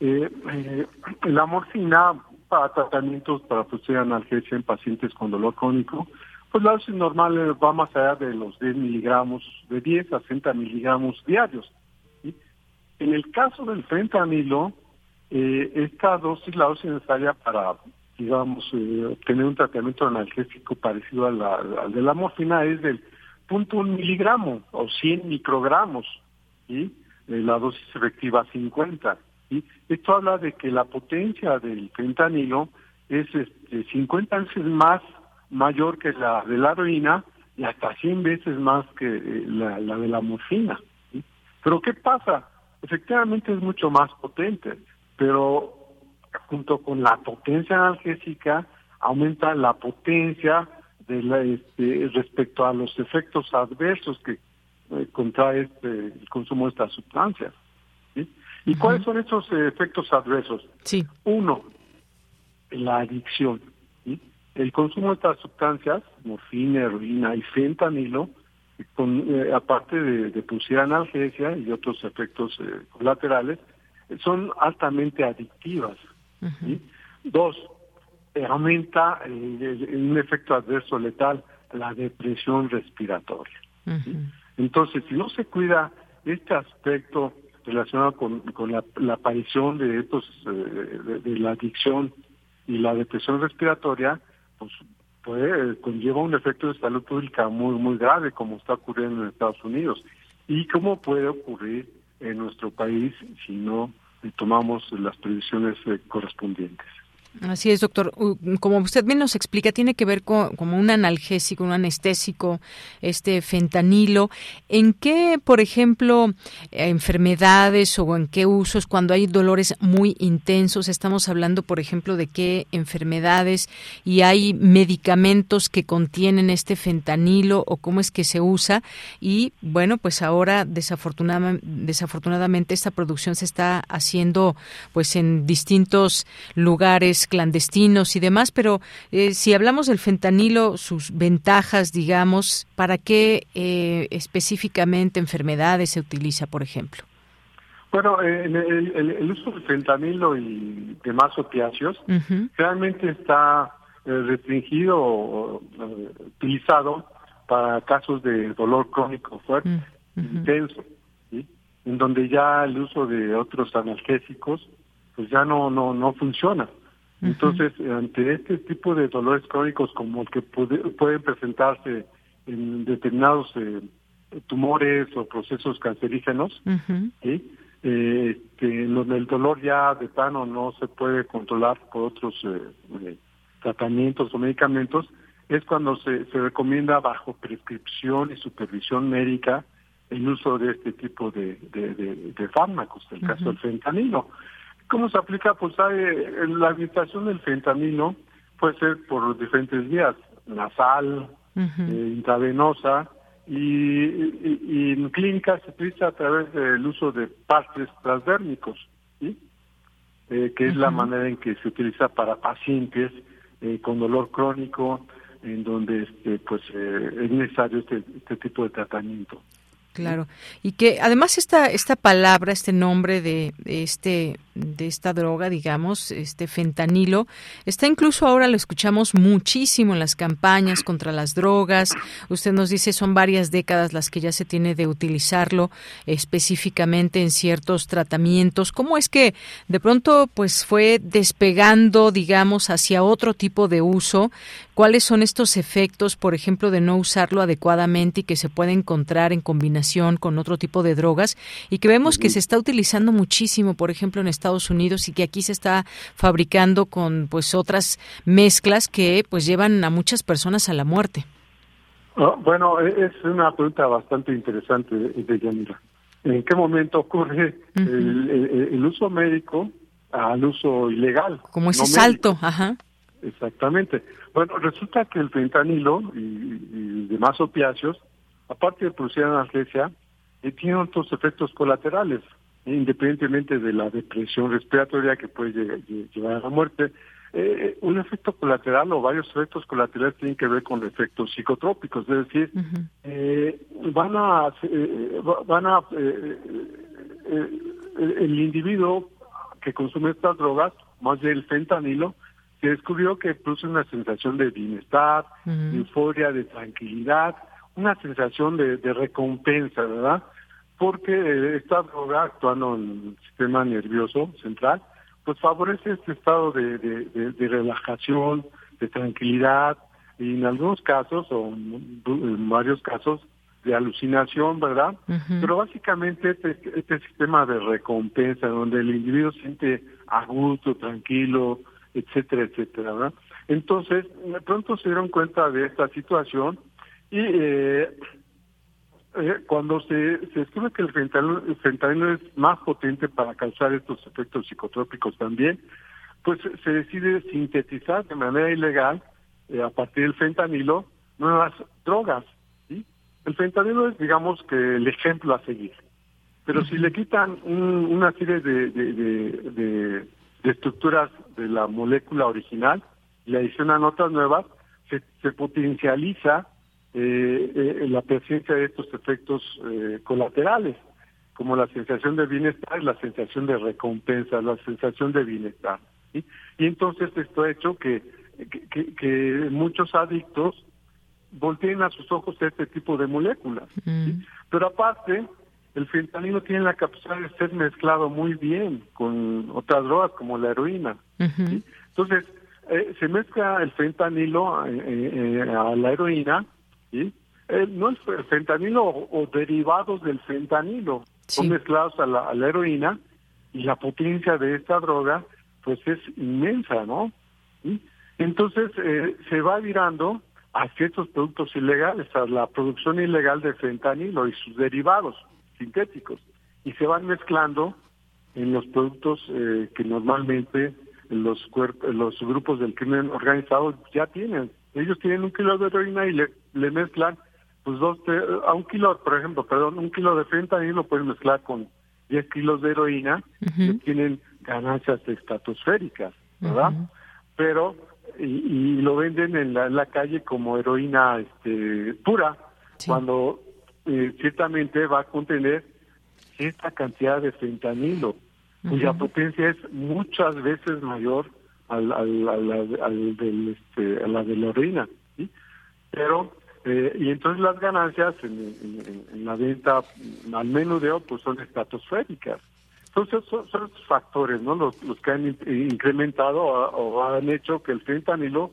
Eh, eh, la morfina para tratamientos para producir analgesia en pacientes con dolor crónico, pues la dosis normal va más allá de los 10 miligramos, de 10 a 60 miligramos diarios. En el caso del fentanilo, eh, esta dosis, la dosis necesaria para, digamos, eh, obtener un tratamiento analgésico parecido a al de la morfina es del punto un miligramo o 100 microgramos, y la dosis efectiva 50. Y Esto habla de que la potencia del fentanilo es este, 50 veces más mayor que la de la heroína y hasta 100 veces más que eh, la, la de la morfina. Pero ¿qué pasa? efectivamente es mucho más potente, pero junto con la potencia analgésica aumenta la potencia de la, este, respecto a los efectos adversos que eh, contrae este, el consumo de estas sustancias. ¿Y cuáles son esos efectos adversos? Sí. Uno, la adicción. El consumo de estas sustancias, morfina, heroína y fentanilo, con, eh, aparte de, de producir analgesia y otros efectos eh, colaterales, son altamente adictivas. Dos, eh, aumenta un efecto adverso letal, la depresión respiratoria. Entonces, si no se cuida este aspecto relacionado con, con la, aparición de estos, de la adicción y la depresión respiratoria, pues puede, conlleva un efecto de salud pública muy, muy grave, como está ocurriendo en Estados Unidos. ¿Y cómo puede ocurrir en nuestro país si no tomamos las previsiones eh, correspondientes? Así es, doctor. Como usted bien nos explica, tiene que ver con como un analgésico, un anestésico, este fentanilo. ¿En qué, por ejemplo, enfermedades o en qué usos cuando hay dolores muy intensos? Estamos hablando, por ejemplo, de qué enfermedades y hay medicamentos que contienen este fentanilo o cómo es que se usa. Y bueno, pues ahora desafortunadamente, desafortunadamente esta producción se está haciendo pues en distintos lugares clandestinos y demás, pero eh, si hablamos del fentanilo, sus ventajas, digamos, ¿para qué eh, específicamente enfermedades se utiliza, por ejemplo? Bueno, eh, el, uso del fentanilo y demás opiáceos realmente está restringido o utilizado para casos de dolor crónico fuerte, intenso, en donde ya el uso de otros analgésicos pues ya no no no funciona. Entonces, ante este tipo de dolores crónicos como el que pueden presentarse en determinados eh, tumores o procesos cancerígenos, eh, este, en donde el dolor ya de plano no se puede controlar por otros eh, tratamientos o medicamentos, es cuando se, se recomienda bajo prescripción y supervisión médica el uso de este tipo de, de, fármacos, el caso del fentanilo. ¿Cómo se aplica? Pues hay, la administración del fentanilo puede ser por diferentes vías, nasal, eh, intravenosa, y, en clínica se utiliza a través del uso de partes transdérmicos, ¿sí? Eh, que es la manera en que se utiliza para pacientes eh, con dolor crónico, en donde este, pues es necesario este, este tipo de tratamiento. Claro, y que además esta esta palabra, este nombre de, este de esta droga, digamos, este fentanilo, está incluso ahora lo escuchamos muchísimo en las campañas contra las drogas. Usted nos dice son varias décadas las que ya se tiene de utilizarlo específicamente en ciertos tratamientos. ¿Cómo es que de pronto pues fue despegando, digamos, hacia otro tipo de uso? ¿Cuáles son estos efectos, por ejemplo, de no usarlo adecuadamente y que se puede encontrar en combinación con otro tipo de drogas y que vemos que se está utilizando muchísimo, por ejemplo, en Estados Unidos y que aquí se está fabricando con pues otras mezclas que pues llevan a muchas personas a la muerte. Ah, bueno, e-, es una pregunta bastante interesante de Yanira. ¿En qué momento ocurre el, uso médico al uso ilegal? Como ese salto, ajá. Exactamente. Bueno, resulta que el fentanilo y, y demás opiáceos aparte de producir analgesia, eh, tiene otros efectos colaterales, independientemente de la depresión respiratoria que puede llegar, a la muerte, eh, un efecto colateral o varios efectos colaterales tienen que ver con efectos psicotrópicos, es decir, eh, van a, eh, van a el individuo que consume estas drogas, más del fentanilo, se descubrió que produce una sensación de bienestar, de euforia, de tranquilidad, una sensación de, recompensa, ¿verdad? Porque esta droga actuando en el sistema nervioso central, pues favorece este estado de, de, relajación, de tranquilidad, y en algunos casos, o en varios casos, de alucinación, ¿verdad? Pero básicamente este, este sistema de recompensa, donde el individuo siente a gusto, tranquilo, etcétera, etcétera, ¿verdad? Entonces, de pronto se dieron cuenta de esta situación y eh, eh, cuando se, se descubre que el fentanilo, es más potente para causar estos efectos psicotrópicos también, pues se decide sintetizar de manera ilegal, eh, a partir del fentanilo, nuevas drogas. ¿sí? El fentanilo es, digamos, que el ejemplo a seguir. Pero si le quitan una serie de, de, estructuras de la molécula original y le adicionan otras nuevas, se, se potencializa eh, eh, la presencia de estos efectos eh, colaterales, como la sensación de bienestar y la sensación de recompensa, la sensación de bienestar. Y entonces esto ha hecho que, que, muchos adictos volteen a sus ojos este tipo de moléculas. Mm. Pero aparte, el fentanilo tiene la capacidad de ser mezclado muy bien con otras drogas como la heroína. Entonces, eh, se mezcla el fentanilo a la heroína ¿sí? Eh, no es el fentanilo o, derivados del fentanilo, son mezclados a la, heroína y la potencia de esta droga pues es inmensa, ¿no? Entonces eh, se va virando hacia estos productos ilegales, a la producción ilegal de fentanilo y sus derivados sintéticos, y se van mezclando en los productos eh, que normalmente los, los grupos del crimen organizado ya tienen. Ellos tienen un kilo de heroína y le le mezclan pues dos, a un kilo, por ejemplo, perdón, un kilo de fentanilo lo pueden mezclar con 10 kilos de heroína, que tienen ganancias estratosféricas, ¿verdad? Pero, y, lo venden en la, calle como heroína este, pura, cuando eh, ciertamente va a contener esta cantidad de fentanilo, cuya potencia es muchas veces mayor al, al, al, del, este, a la de la heroína, ¿sí? Pero eh, y entonces las ganancias en, la venta al menudeo pues son estratosféricas. Entonces son, son estos factores ¿no? los, que han incrementado o, han hecho que el fentanilo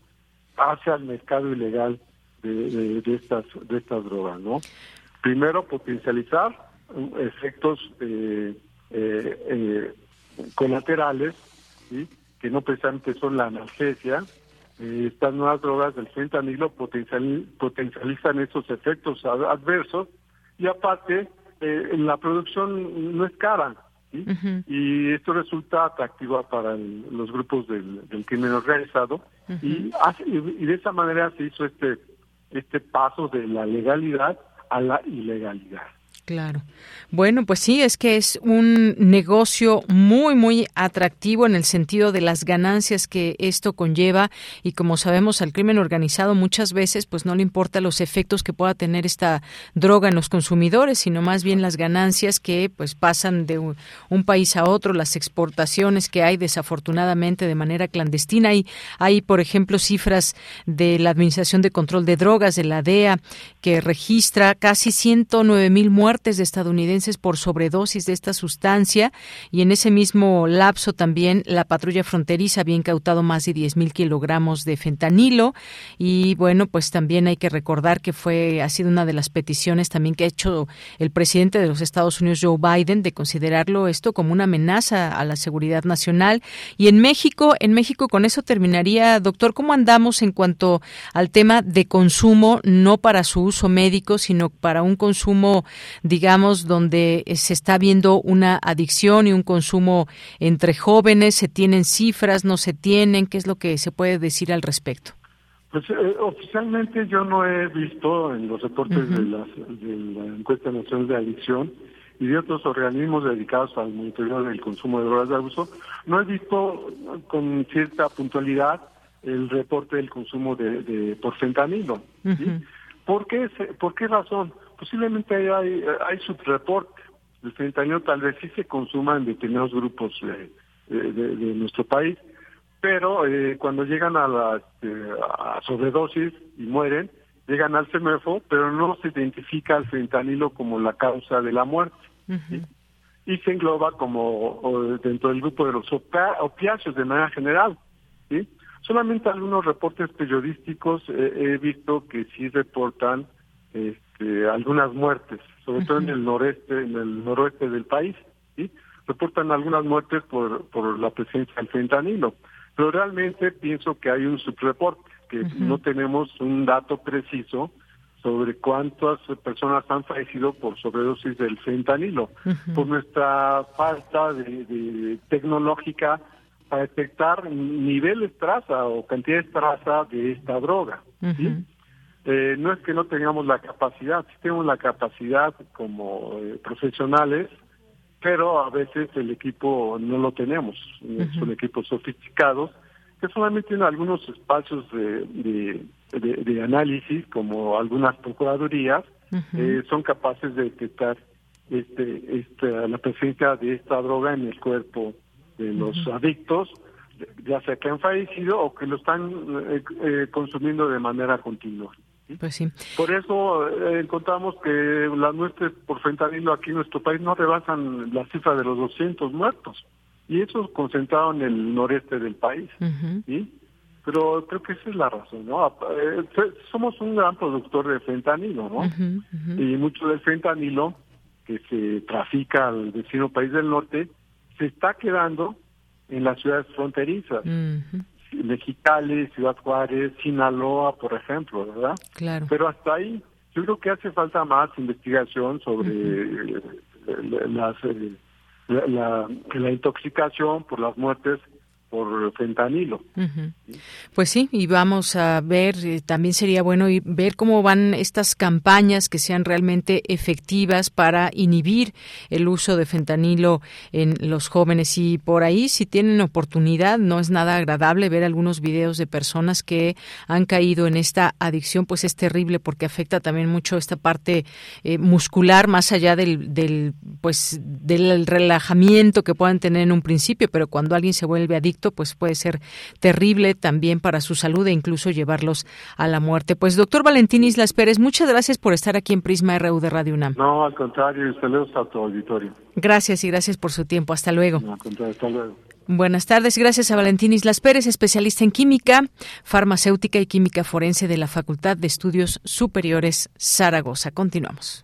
pase al mercado ilegal de, de, estas de estas drogas. ¿no? Primero, potencializar efectos eh, eh, colaterales, que no precisamente son la analgesia, eh, estas nuevas drogas del fentanilo potencial, potencializan esos efectos adversos. Y aparte eh, la producción no es cara y esto resulta atractivo para los grupos del, crimen organizado. Y, y de esa manera se hizo este este paso de la legalidad a la ilegalidad. Claro. Bueno, pues sí, es que es un negocio muy, muy atractivo en el sentido de las ganancias que esto conlleva y como sabemos al crimen organizado muchas veces pues no le importa los efectos que pueda tener esta droga en los consumidores, sino más bien las ganancias que pues pasan de un, país a otro, las exportaciones que hay desafortunadamente de manera clandestina. Y hay, por ejemplo, cifras de la Administración de Control de Drogas, de la DEA, que registra casi 109 mil muertes de estadounidenses por sobredosis de esta sustancia y en ese mismo lapso también la patrulla fronteriza había incautado más de 10.000 kilogramos de fentanilo. Y bueno, pues también hay que recordar que fue, ha sido una de las peticiones también que ha hecho el presidente de los Estados Unidos, Joe Biden, de considerarlo esto como una amenaza a la seguridad nacional. Y en México, en México con eso terminaría, doctor, ¿cómo andamos en cuanto al tema de consumo, no para su uso médico, sino para un consumo digamos, donde eh, se está viendo una adicción y un consumo entre jóvenes? ¿Se tienen cifras? ¿No se tienen? ¿Qué es lo que se puede decir al respecto? Pues eh, oficialmente yo no he visto en los reportes de, la encuesta nacional de adicción y de otros organismos dedicados al monitoreo del consumo de drogas de abuso, no he visto con cierta puntualidad el reporte del consumo de, de por fentanilo. ¿Por, qué, ¿Por qué razón? Posiblemente hay, hay subreporte. El fentanilo tal vez sí se consuma en determinados grupos de, de, nuestro país, pero eh, cuando llegan a la este, a sobredosis y mueren, llegan al CEMEFO, pero no se identifica al fentanilo como la causa de la muerte. Y se engloba como dentro del grupo de los opiáceos de manera general. ¿sí? Solamente algunos reportes periodísticos he visto que sí reportan este, algunas muertes, sobre todo en el noreste, en el noroeste del país, ¿sí? reportan algunas muertes por, por la presencia del fentanilo. Pero realmente pienso que hay un subreporte, que no tenemos un dato preciso sobre cuántas personas han fallecido por sobredosis del fentanilo, por nuestra falta de tecnológica para detectar niveles traza o cantidades traza de esta droga. Eh, no es que no tengamos la capacidad, sí tenemos la capacidad como eh, profesionales, pero a veces el equipo no lo tenemos. Son equipos sofisticados que solamente tienen algunos espacios de, de, análisis, como algunas procuradurías, eh, son capaces de detectar este, este, la presencia de esta droga en el cuerpo de los adictos, ya sea que han fallecido o que lo están eh, eh, consumiendo de manera continua. Pues sí. Por eso eh, encontramos que las muertes por fentanilo aquí en nuestro país no rebasan la cifra de los 200 muertos. Y eso concentrado en el noreste del país. Pero creo que esa es la razón, ¿no? somos un gran productor de fentanilo, ¿no? Y mucho del fentanilo que se trafica al vecino país del norte se está quedando en las ciudades fronterizas. Mexicali, Ciudad Juárez, Sinaloa, por ejemplo, ¿verdad? Claro. Pero hasta ahí yo creo que hace falta más investigación sobre eh, las, eh, la, la, intoxicación por las muertes por fentanilo. Pues sí, y vamos a ver, eh, también sería bueno ver cómo van estas campañas que sean realmente efectivas para inhibir el uso de fentanilo en los jóvenes. Y por ahí, si tienen oportunidad, no es nada agradable ver algunos videos de personas que han caído en esta adicción, pues es terrible porque afecta también mucho esta parte eh, muscular, más allá del, del, pues, del relajamiento que puedan tener en un principio, pero cuando alguien se vuelve adicto, pues puede ser terrible también para su salud e incluso llevarlos a la muerte. Pues doctor Valentín Islas Pérez, muchas gracias por estar aquí en Prisma RU de Radio UNAM. No, al contrario, saludos a tu auditorio. Gracias y gracias por su tiempo. Hasta luego. No, al contrario, hasta luego. Buenas tardes, gracias a Valentín Islas Pérez, especialista en química, farmacéutica y química forense de la Facultad de Estudios Superiores Zaragoza. Continuamos.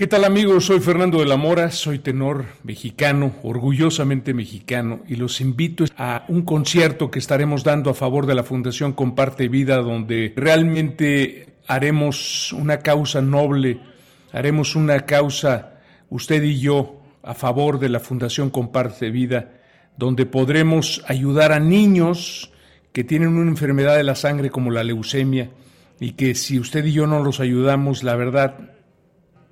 ¿Qué tal amigos? Soy Fernando de la Mora, soy tenor mexicano, orgullosamente mexicano, y los invito a un concierto que estaremos dando a favor de la Fundación Comparte Vida, donde realmente haremos una causa noble, haremos una causa, usted y yo, a favor de la Fundación Comparte Vida, donde podremos ayudar a niños que tienen una enfermedad de la sangre como la leucemia, y que si usted y yo no los ayudamos, la verdad,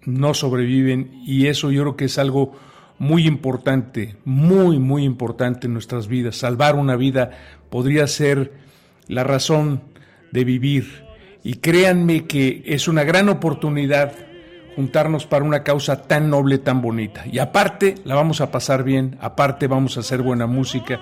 no sobreviven y eso yo creo que es algo muy importante, muy, muy importante en nuestras vidas. Salvar una vida podría ser la razón de vivir. Y créanme que es una gran oportunidad juntarnos para una causa tan noble, tan bonita. Y aparte la vamos a pasar bien, aparte vamos a hacer buena música,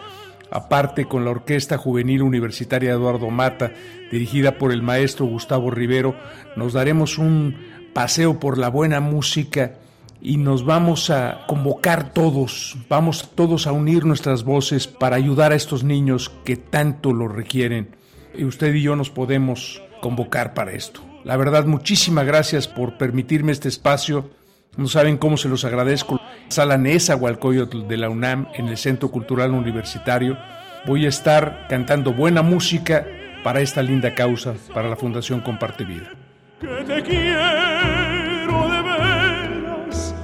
aparte con la Orquesta Juvenil Universitaria Eduardo Mata, dirigida por el maestro Gustavo Rivero, nos daremos un paseo por la buena música y nos vamos a convocar todos, vamos todos a unir nuestras voces para ayudar a estos niños que tanto lo requieren. Y usted y yo nos podemos convocar para esto. La verdad, muchísimas gracias por permitirme este espacio No saben cómo se los agradezco. Sala Nezahualcóyotl de la UNAM en el Centro Cultural Universitario. Voy a estar cantando buena música para esta linda causa, para la Fundación Comparte Vida. Que te quiero de veras,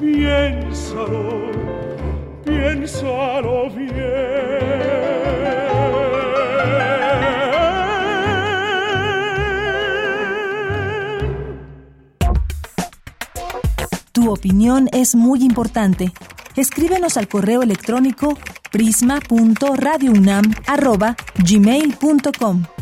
piénsalo, piénsalo bien. Tu opinión es muy importante. Escríbenos al correo electrónico prisma.radiounam@gmail.com.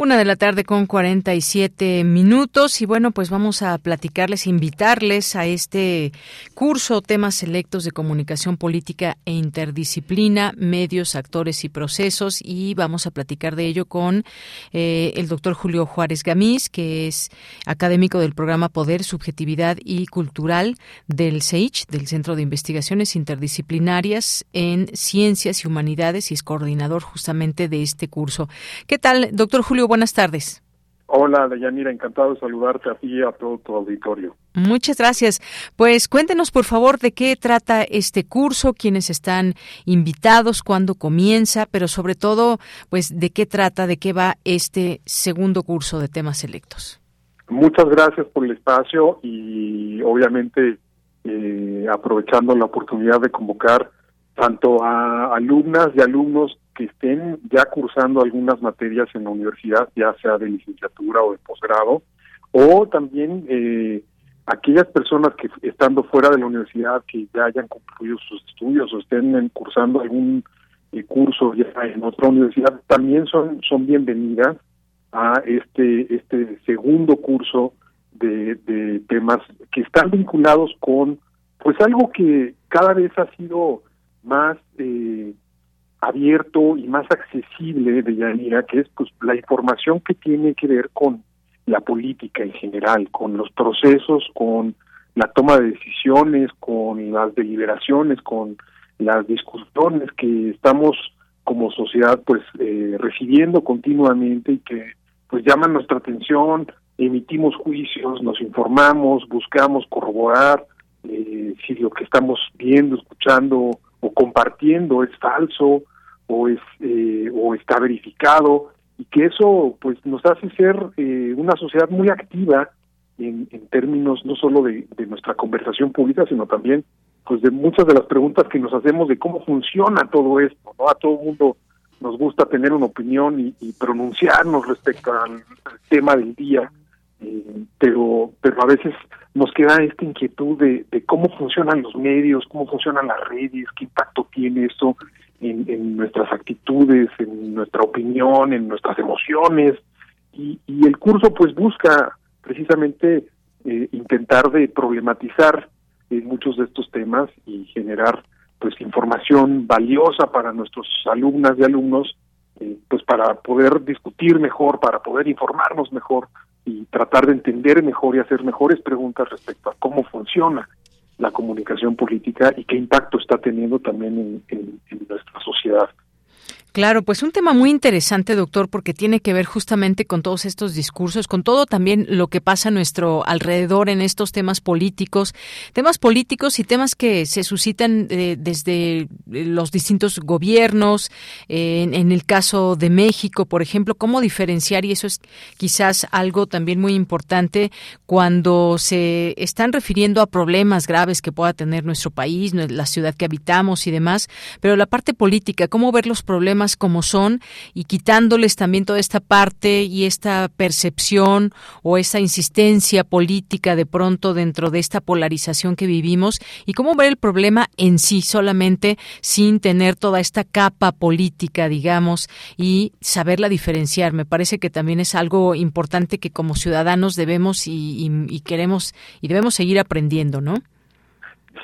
Una de la tarde con 47 minutos y bueno, pues vamos a platicarles, invitarles a este curso Temas Selectos de Comunicación Política e Interdisciplina, Medios, Actores y Procesos y vamos a platicar de ello con eh, el doctor Julio Juárez Gamís, que es académico del programa Poder, Subjetividad y Cultural del CEICH, del Centro de Investigaciones Interdisciplinarias en Ciencias y Humanidades y es coordinador justamente de este curso. ¿Qué tal, doctor Julio? Buenas tardes. Hola, Deyanira, encantado de saludarte a ti y a todo tu auditorio. Muchas gracias. Pues cuéntenos, por favor, de qué trata este curso, quiénes están invitados, cuándo comienza, pero sobre todo, pues, de qué trata, de qué va este segundo curso de temas selectos. Muchas gracias por el espacio y, obviamente, eh, aprovechando la oportunidad de convocar tanto a alumnas y alumnos que estén ya cursando algunas materias en la universidad, ya sea de licenciatura o de posgrado, o también eh, aquellas personas que estando fuera de la universidad, que ya hayan concluido sus estudios o estén cursando algún eh, curso ya en otra universidad, también son, son bienvenidas a este, este segundo curso de, de temas que están vinculados con pues algo que cada vez ha sido más eh, abierto y más accesible de Yanira, que es pues la información que tiene que ver con la política en general, con los procesos, con la toma de decisiones, con las deliberaciones, con las discusiones que estamos como sociedad pues eh, recibiendo continuamente y que pues llaman nuestra atención, emitimos juicios, nos informamos, buscamos corroborar eh, si lo que estamos viendo, escuchando o compartiendo es falso o es eh, o está verificado y que eso pues nos hace ser eh, una sociedad muy activa en, en términos no solo de, de, nuestra conversación pública sino también pues de muchas de las preguntas que nos hacemos de cómo funciona todo esto no a todo mundo nos gusta tener una opinión y pronunciarnos respecto al, tema del día eh, pero pero a veces nos queda esta inquietud de, cómo funcionan los medios, cómo funcionan las redes, qué impacto tiene eso en, en nuestras actitudes, en nuestra opinión, en nuestras emociones. Y, y el curso pues busca precisamente eh, intentar de problematizar eh, muchos de estos temas y generar pues información valiosa para nuestros alumnas y alumnos eh, pues para poder discutir mejor, para poder informarnos mejor y tratar de entender mejor y hacer mejores preguntas respecto a cómo funciona la comunicación política y qué impacto está teniendo también en, en nuestra sociedad. Claro, pues un tema muy interesante, doctor, porque tiene que ver justamente con todos estos discursos, con todo también lo que pasa a nuestro alrededor en estos temas políticos, temas políticos y temas que se suscitan eh, desde los distintos gobiernos. Eh, en, en, el caso de México, por ejemplo, cómo diferenciar, y eso es quizás algo también muy importante cuando se están refiriendo a problemas graves que pueda tener nuestro país, la ciudad que habitamos y demás, pero la parte política, cómo ver los problemas como son y quitándoles también toda esta parte y esta percepción o esa insistencia política de pronto dentro de esta polarización que vivimos y cómo ver el problema en sí solamente sin tener toda esta capa política, digamos, y saberla diferenciar. Me parece que también es algo importante que como ciudadanos debemos y, y, y queremos y debemos seguir aprendiendo, ¿no?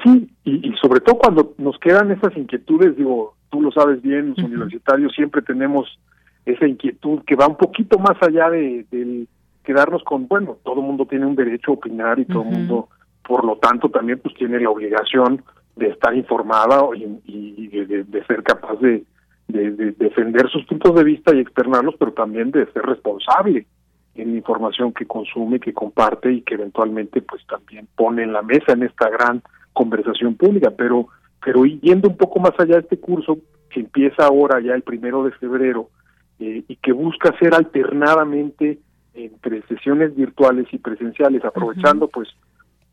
Sí, y, y, sobre todo cuando nos quedan esas inquietudes, digo, tú lo sabes bien, los uh -huh. universitarios siempre tenemos esa inquietud que va un poquito más allá de, quedarnos con, bueno, todo el mundo tiene un derecho a opinar y todo el uh -huh. mundo, por lo tanto, también pues tiene la obligación de estar informada y, y de, de, ser capaz de, de, defender sus puntos de vista y externarlos, pero también de ser responsable en la información que consume, que comparte y que eventualmente pues también pone en la mesa en esta gran conversación pública. Pero, pero yendo un poco más allá de este curso, que empieza ahora ya el primero de febrero, eh, y que busca ser alternadamente entre sesiones virtuales y presenciales, aprovechando pues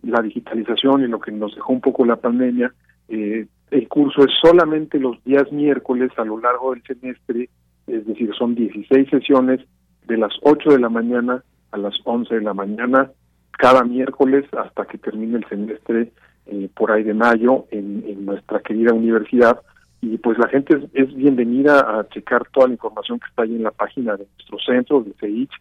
la digitalización y lo que nos dejó un poco la pandemia, eh, el curso es solamente los días miércoles a lo largo del semestre, es decir, son 16 sesiones de las 8 de la mañana a las 11 de la mañana, cada miércoles hasta que termine el semestre eh, por ahí de mayo en, en, nuestra querida universidad. Y pues la gente es, bienvenida a checar toda la información que está ahí en la página de nuestro centro, de CEICH.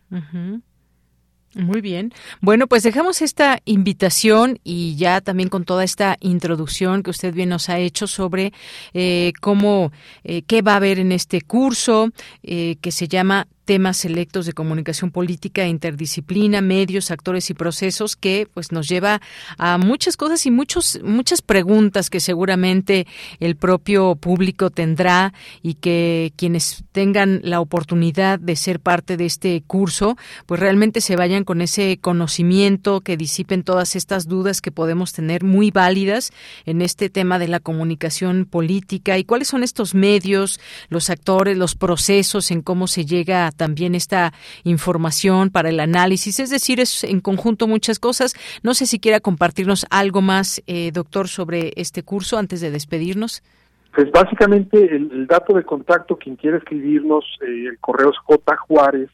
Muy bien. Bueno, pues dejamos esta invitación y ya también con toda esta introducción que usted bien nos ha hecho sobre eh, cómo, eh, qué va a haber en este curso eh, que se llama temas selectos de comunicación política, interdisciplina, medios, actores y procesos que pues nos lleva a muchas cosas y muchos muchas preguntas que seguramente el propio público tendrá y que quienes tengan la oportunidad de ser parte de este curso pues realmente se vayan con ese conocimiento que disipen todas estas dudas que podemos tener muy válidas en este tema de la comunicación política y cuáles son estos medios, los actores, los procesos en cómo se llega a también esta información para el análisis, es decir, es en conjunto muchas cosas. No sé si quiera compartirnos algo más, eh, doctor, sobre este curso antes de despedirnos. Pues básicamente el, dato de contacto, quien quiera escribirnos, eh, el correo es jjuárez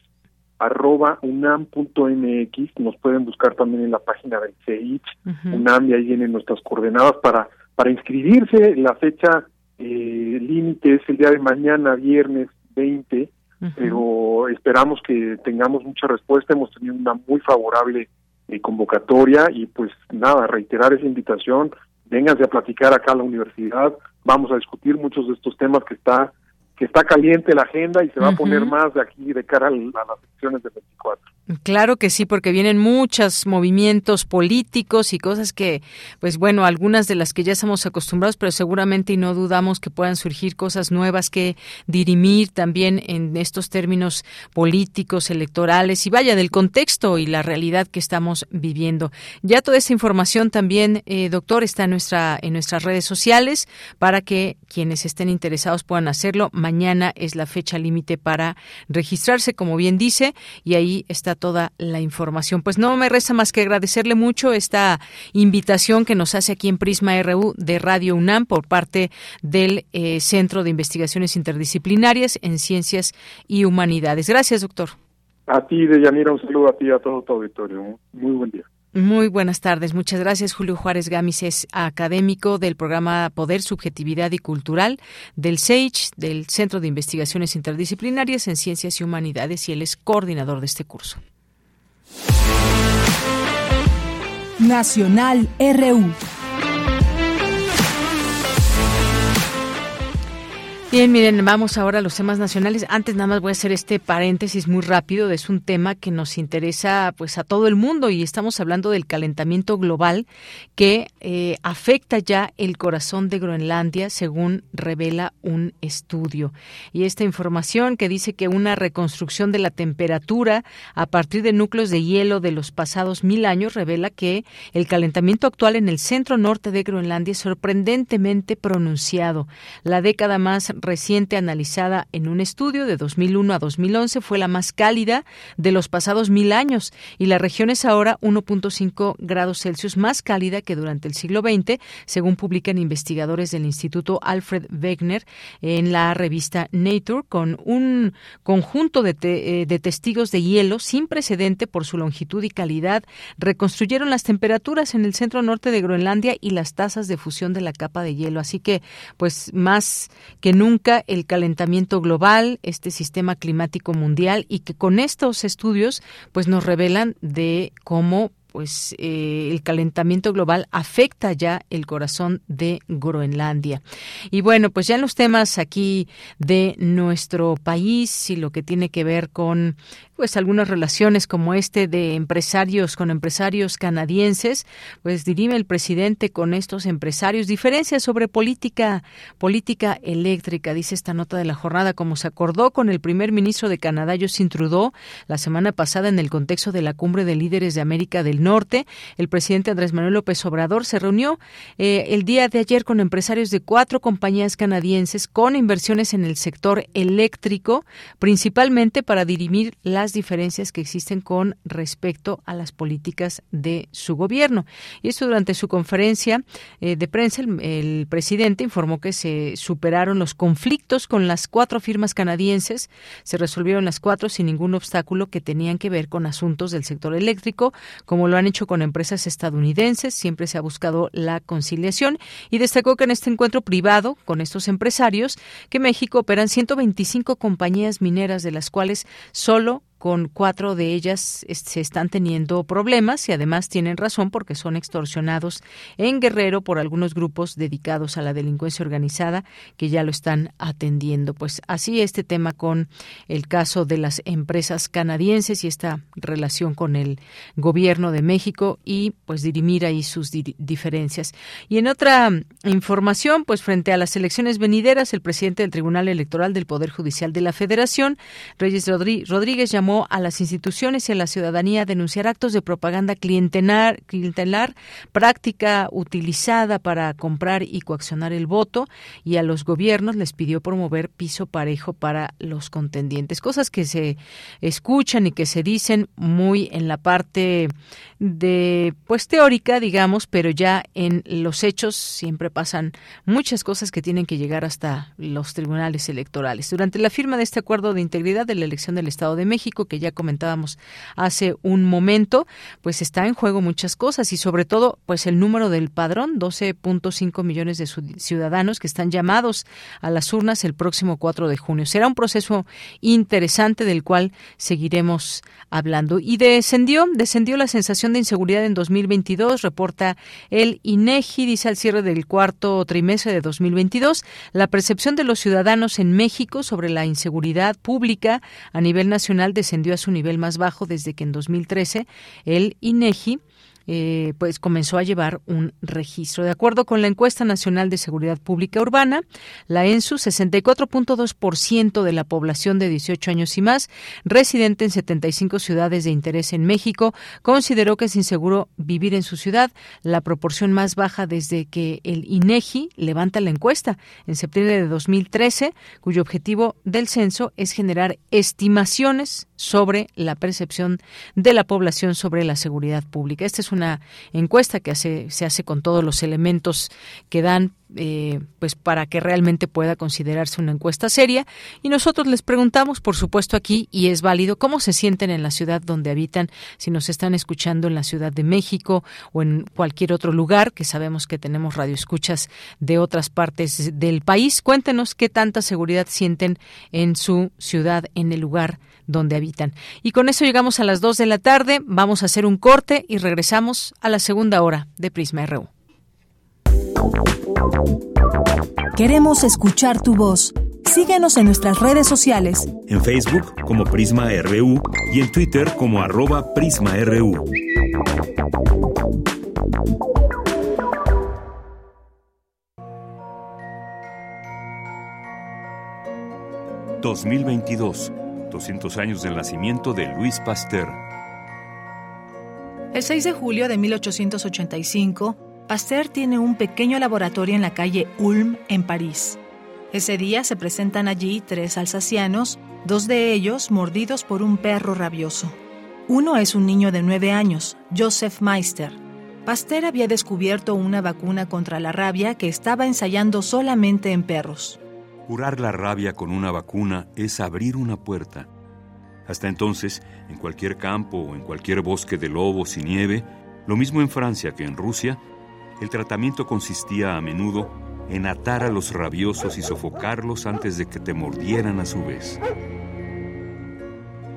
arroba unam.mx, nos pueden buscar también en la página del CEICH, UNAM, y ahí vienen nuestras coordenadas para, para inscribirse. La fecha eh, límite es el día de mañana, viernes 20, pero esperamos que tengamos mucha respuesta. Hemos tenido una muy favorable eh, convocatoria y pues nada, reiterar esa invitación, vénganse a platicar acá a la universidad, vamos a discutir muchos de estos temas que está que está caliente la agenda y se va a poner más de aquí de cara a, las elecciones de 24. Claro que sí, porque vienen muchos movimientos políticos y cosas que, pues bueno, algunas de las que ya estamos acostumbrados, pero seguramente y no dudamos que puedan surgir cosas nuevas que dirimir también en estos términos políticos, electorales y vaya del contexto y la realidad que estamos viviendo. Ya toda esa información también, eh, doctor, está en, nuestra, en nuestras redes sociales para que quienes estén interesados puedan hacerlo. Mañana es la fecha límite para registrarse, como bien dice, y ahí está toda la información. Pues no me resta más que agradecerle mucho esta invitación que nos hace aquí en Prisma RU de Radio UNAM por parte del eh, Centro de Investigaciones Interdisciplinarias en Ciencias y Humanidades. Gracias, doctor. A ti, Deyanira, un saludo a ti y a todo tu auditorio. Muy buen día. Muy buenas tardes. Muchas gracias. Julio Juárez Gamis es académico del programa Poder, Subjetividad y Cultural del SAGE, del Centro de Investigaciones Interdisciplinarias en Ciencias y Humanidades, y él es coordinador de este curso. Nacional RU. Bien, miren, vamos ahora a los temas nacionales. Antes nada más voy a hacer este paréntesis muy rápido. Es un tema que nos interesa pues a todo el mundo y estamos hablando del calentamiento global que eh, afecta ya el corazón de Groenlandia, según revela un estudio. Y esta información que dice que una reconstrucción de la temperatura a partir de núcleos de hielo de los pasados mil años revela que el calentamiento actual en el centro norte de Groenlandia es sorprendentemente pronunciado. La década más reciente analizada en un estudio de 2001 a 2011 fue la más cálida de los pasados mil años y la región es ahora 1.5 grados Celsius más cálida que durante el siglo XX, según publican investigadores del Instituto Alfred Wegener en la revista Nature, con un conjunto de, eh, de testigos de hielo sin precedente por su longitud y calidad, reconstruyeron las temperaturas en el centro norte de Groenlandia y las tasas de fusión de la capa de hielo. Así que, pues más que nunca, nunca el calentamiento global, este sistema climático mundial y que con estos estudios pues nos revelan de cómo pues eh, el calentamiento global afecta ya el corazón de Groenlandia. Y bueno, pues ya en los temas aquí de nuestro país y lo que tiene que ver con pues algunas relaciones como este de empresarios con empresarios canadienses, pues dirime el presidente con estos empresarios. Diferencias sobre política política eléctrica, dice esta nota de la jornada, como se acordó con el primer ministro de Canadá, Justin Trudeau, la semana pasada en el contexto de la cumbre de líderes de América del Norte, el presidente Andrés Manuel López Obrador se reunió eh, el día de ayer con empresarios de cuatro compañías canadienses con inversiones en el sector eléctrico, principalmente para dirimir las diferencias que existen con respecto a las políticas de su gobierno. Y esto durante su conferencia eh, de prensa, el, presidente informó que se superaron los conflictos con las cuatro firmas canadienses, se resolvieron las cuatro sin ningún obstáculo que tenían que ver con asuntos del sector eléctrico, como lo han hecho con empresas estadounidenses, siempre se ha buscado la conciliación y destacó que en este encuentro privado con estos empresarios que México operan 125 compañías mineras de las cuales solo con cuatro de ellas se están teniendo problemas y además tienen razón porque son extorsionados en Guerrero por algunos grupos dedicados a la delincuencia organizada que ya lo están atendiendo. Pues así este tema con el caso de las empresas canadienses y esta relación con el gobierno de México y pues dirimir ahí sus diferencias. Y en otra información, pues frente a las elecciones venideras, el presidente del Tribunal Electoral del Poder Judicial de la Federación, Reyes Rodríguez, llamó a las instituciones y a la ciudadanía a denunciar actos de propaganda clientelar, clientelar, práctica utilizada para comprar y coaccionar el voto, y a los gobiernos les pidió promover piso parejo para los contendientes. Cosas que se escuchan y que se dicen muy en la parte de, pues teórica, digamos, pero ya en los hechos siempre pasan muchas cosas que tienen que llegar hasta los tribunales electorales. Durante la firma de este acuerdo de integridad de la elección del Estado de México, que ya comentábamos hace un momento, pues está en juego muchas cosas y sobre todo pues el número del padrón, 12.5 millones de ciudadanos que están llamados a las urnas el próximo 4 de junio. Será un proceso interesante del cual seguiremos hablando. Y descendió, descendió la sensación de inseguridad en 2022, reporta el INEGI, dice al cierre del cuarto trimestre de 2022, la percepción de los ciudadanos en México sobre la inseguridad pública a nivel nacional descendió a su nivel más bajo desde que en 2013 el INEGI eh, pues comenzó a llevar un registro. De acuerdo con la encuesta nacional de seguridad pública urbana, la ENSU, 64.2% de la población de 18 años y más, residente en 75 ciudades de interés en México, consideró que es inseguro vivir en su ciudad, la proporción más baja desde que el INEGI levanta la encuesta en septiembre de 2013, cuyo objetivo del censo es generar estimaciones sobre la percepción de la población sobre la seguridad pública. Esta es una encuesta que hace, se hace con todos los elementos que dan eh, pues para que realmente pueda considerarse una encuesta seria. Y nosotros les preguntamos por supuesto aquí y es válido cómo se sienten en la ciudad donde habitan si nos están escuchando en la Ciudad de México o en cualquier otro lugar que sabemos que tenemos radioescuchas de otras partes del país cuéntenos qué tanta seguridad sienten en su ciudad en el lugar donde habitan. Y con eso llegamos a las 2 de la tarde, vamos a hacer un corte y regresamos a la segunda hora de Prisma RU. Queremos escuchar tu voz. Síguenos en nuestras redes sociales. En Facebook como Prisma RU y en Twitter como arroba PrismaRU. ...2022... 200 años del nacimiento de Luis Pasteur. El 6 de julio de 1885, Pasteur tiene un pequeño laboratorio en la calle Ulm, en París. Ese día se presentan allí tres alsacianos, dos de ellos mordidos por un perro rabioso. Uno es un niño de nueve años, Joseph Meister. Pasteur había descubierto una vacuna contra la rabia que estaba ensayando solamente en perros. Curar la rabia con una vacuna es abrir una puerta. Hasta entonces, en cualquier campo o en cualquier bosque de lobos y nieve, lo mismo en Francia que en Rusia, el tratamiento consistía a menudo en atar a los rabiosos y sofocarlos antes de que te mordieran a su vez.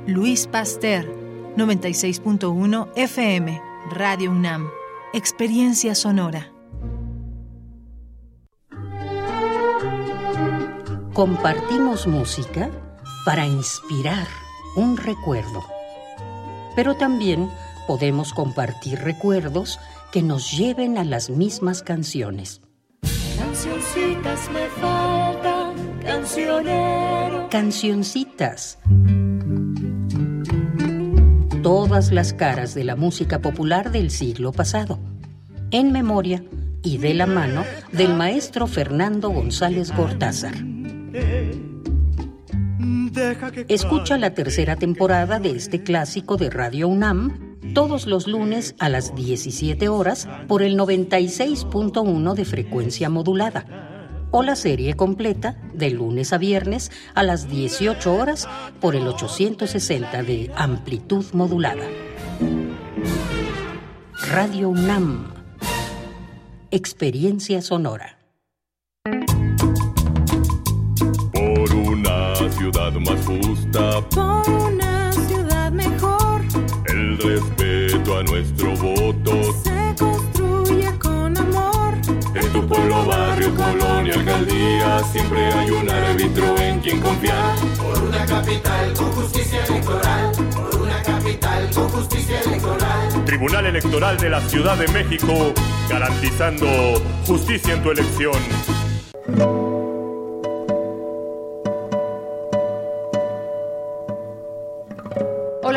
Luis Pasteur, 96.1 FM, Radio UNAM. Experiencia sonora. Compartimos música para inspirar un recuerdo. pero también podemos compartir recuerdos que nos lleven a las mismas canciones. Cancioncitas me faltan, cancionero. Cancioncitas. Todas las caras de la música popular del siglo pasado. En memoria y de la mano del maestro Fernando González Gortázar. Escucha la tercera temporada de este clásico de Radio UNAM todos los lunes a las 17 horas por el 96.1 de frecuencia modulada o la serie completa de lunes a viernes a las 18 horas por el 860 de amplitud modulada. Radio UNAM. Experiencia sonora. Ciudad más justa. Por una ciudad mejor. El respeto a nuestro voto. Se construye con amor. En tu pueblo, barrio, colonia, alcaldía. Siempre hay un árbitro en quien confiar. Por una capital con justicia electoral. Por una capital con justicia electoral. Tribunal Electoral de la Ciudad de México, garantizando justicia en tu elección.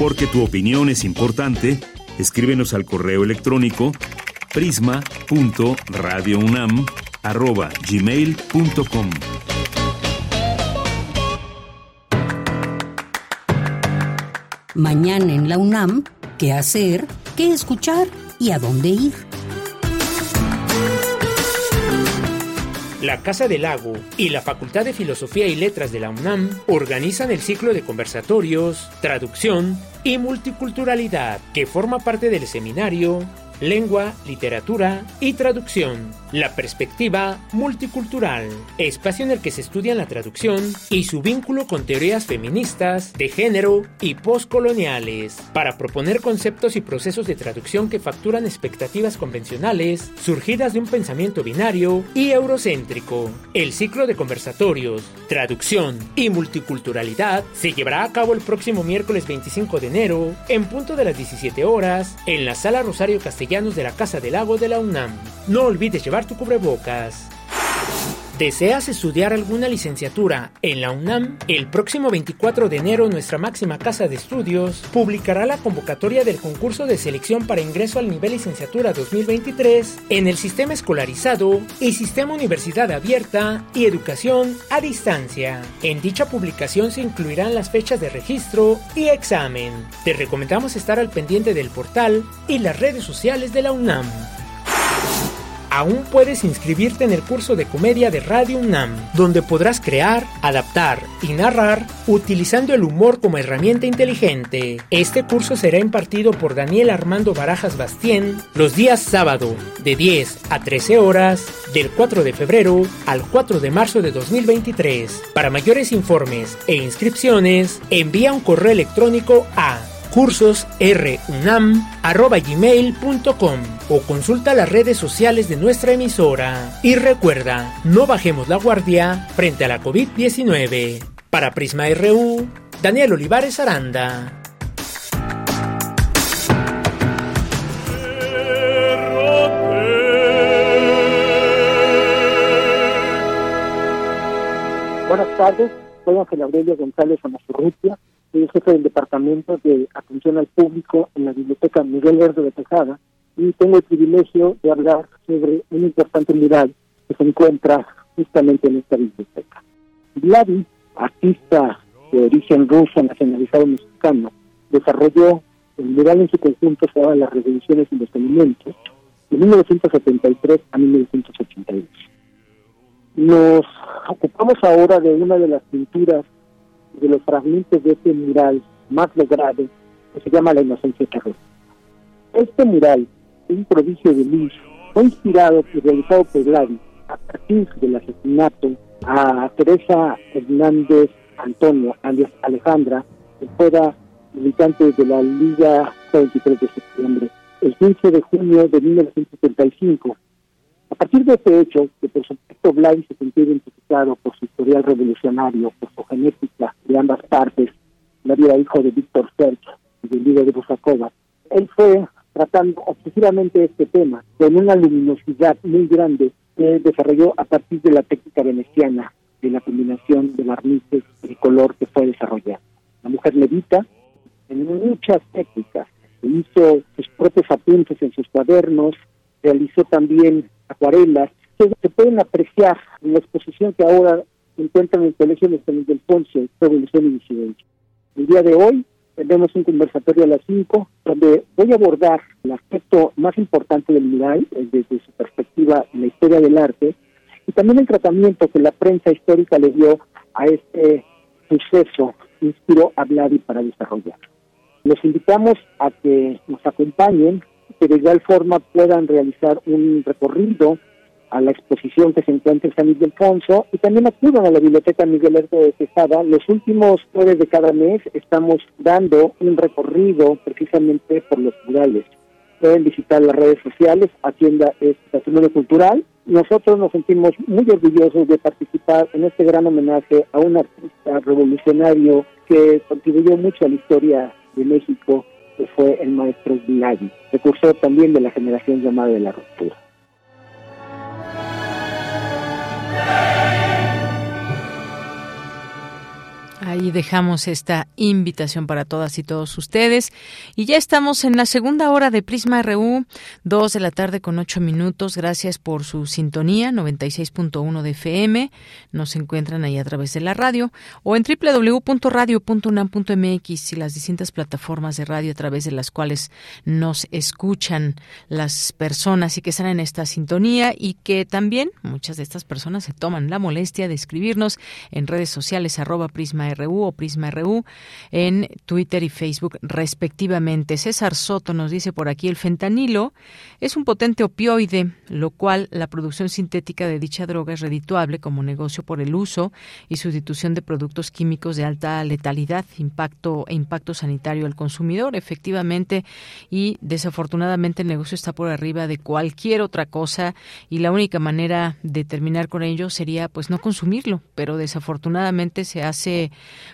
Porque tu opinión es importante, escríbenos al correo electrónico prisma.radiounam@gmail.com. Mañana en la UNAM, ¿qué hacer? ¿Qué escuchar? ¿Y a dónde ir? La Casa del Lago y la Facultad de Filosofía y Letras de la UNAM organizan el ciclo de conversatorios, traducción y multiculturalidad que forma parte del seminario Lengua, Literatura y Traducción. La perspectiva multicultural, espacio en el que se estudian la traducción y su vínculo con teorías feministas, de género y postcoloniales, para proponer conceptos y procesos de traducción que facturan expectativas convencionales, surgidas de un pensamiento binario y eurocéntrico. El ciclo de conversatorios, traducción y multiculturalidad se llevará a cabo el próximo miércoles 25 de enero, en punto de las 17 horas, en la Sala Rosario Castellanos de la Casa del Lago de la UNAM. No olvides llevar tu cubrebocas. ¿Deseas estudiar alguna licenciatura en la UNAM? El próximo 24 de enero nuestra máxima casa de estudios publicará la convocatoria del concurso de selección para ingreso al nivel licenciatura 2023 en el sistema escolarizado y sistema universidad abierta y educación a distancia. En dicha publicación se incluirán las fechas de registro y examen. Te recomendamos estar al pendiente del portal y las redes sociales de la UNAM. Aún puedes inscribirte en el curso de comedia de Radio UNAM, donde podrás crear, adaptar y narrar utilizando el humor como herramienta inteligente. Este curso será impartido por Daniel Armando Barajas Bastien los días sábado de 10 a 13 horas del 4 de febrero al 4 de marzo de 2023. Para mayores informes e inscripciones, envía un correo electrónico a cursosrunam.gmail.com o consulta las redes sociales de nuestra emisora. Y recuerda, no bajemos la guardia frente a la COVID-19. Para Prisma RU, Daniel Olivares Aranda. Buenas tardes, soy Ángel Aurelio González Amazurrutia, soy jefe del Departamento de Atención al Público en la Biblioteca Miguel Verde de Tejada y tengo el privilegio de hablar sobre un importante mural que se encuentra justamente en esta biblioteca. Vladi, artista de origen ruso nacionalizado mexicano, desarrolló el mural en su conjunto se Las Revoluciones y los Alimentos de 1973 a 1982. Nos ocupamos ahora de una de las pinturas de los fragmentos de este mural más logrado, que se llama La Inocencia Terrestre. Este mural, un prodigio de luz, fue inspirado y realizado por Gladys a partir del asesinato a Teresa Hernández Antonio, alias Alejandra, que fuera militante de la Liga 23 de septiembre, el 15 de junio de 1975. Partir de este hecho, que por supuesto Gladys se sentía identificado por su historial revolucionario, por su genética de ambas partes, la vida hijo de Víctor Serge y del líder de Busakova, él fue tratando obsesivamente este tema con una luminosidad muy grande que desarrolló a partir de la técnica veneciana de la combinación de barnices y color que fue desarrollada. La mujer levita en muchas técnicas, hizo sus propios apuntes en sus cuadernos, realizó también acuarelas, que se pueden apreciar en la exposición que ahora se encuentra en el Colegio Nacional del Ponce, Revolución y Disidencia. El día de hoy tenemos un conversatorio a las 5 donde voy a abordar el aspecto más importante del mural desde su perspectiva en la historia del arte y también el tratamiento que la prensa histórica le dio a este suceso que inspiró a Vladi para desarrollar. Los invitamos a que nos acompañen, que de igual forma puedan realizar un recorrido a la exposición que se encuentra en San Miguel Alfonso y también acudan a la Biblioteca Miguel Herto de Quesada. Los últimos jueves de cada mes estamos dando un recorrido precisamente por los murales. Pueden visitar las redes sociales, Hacienda es Patrimonio Cultural. Nosotros nos sentimos muy orgullosos de participar en este gran homenaje a un artista revolucionario que contribuyó mucho a la historia de México, fue el maestro Viladi, precursor también de la generación llamada de la ruptura. Ahí dejamos esta invitación para todas y todos ustedes. Y ya estamos en la segunda hora de Prisma RU, dos de la tarde con ocho minutos. Gracias por su sintonía, 96.1 de FM. Nos encuentran ahí a través de la radio o en www.radio.unam.mx y las distintas plataformas de radio a través de las cuales nos escuchan las personas y que están en esta sintonía y que también muchas de estas personas se toman la molestia de escribirnos en redes sociales arroba Prisma RU o Prisma RU en Twitter y Facebook respectivamente. César Soto nos dice por aquí el fentanilo es un potente opioide, lo cual la producción sintética de dicha droga es redituable como negocio por el uso y sustitución de productos químicos de alta letalidad, impacto e impacto sanitario al consumidor, efectivamente, y desafortunadamente el negocio está por arriba de cualquier otra cosa y la única manera de terminar con ello sería pues no consumirlo, pero desafortunadamente se hace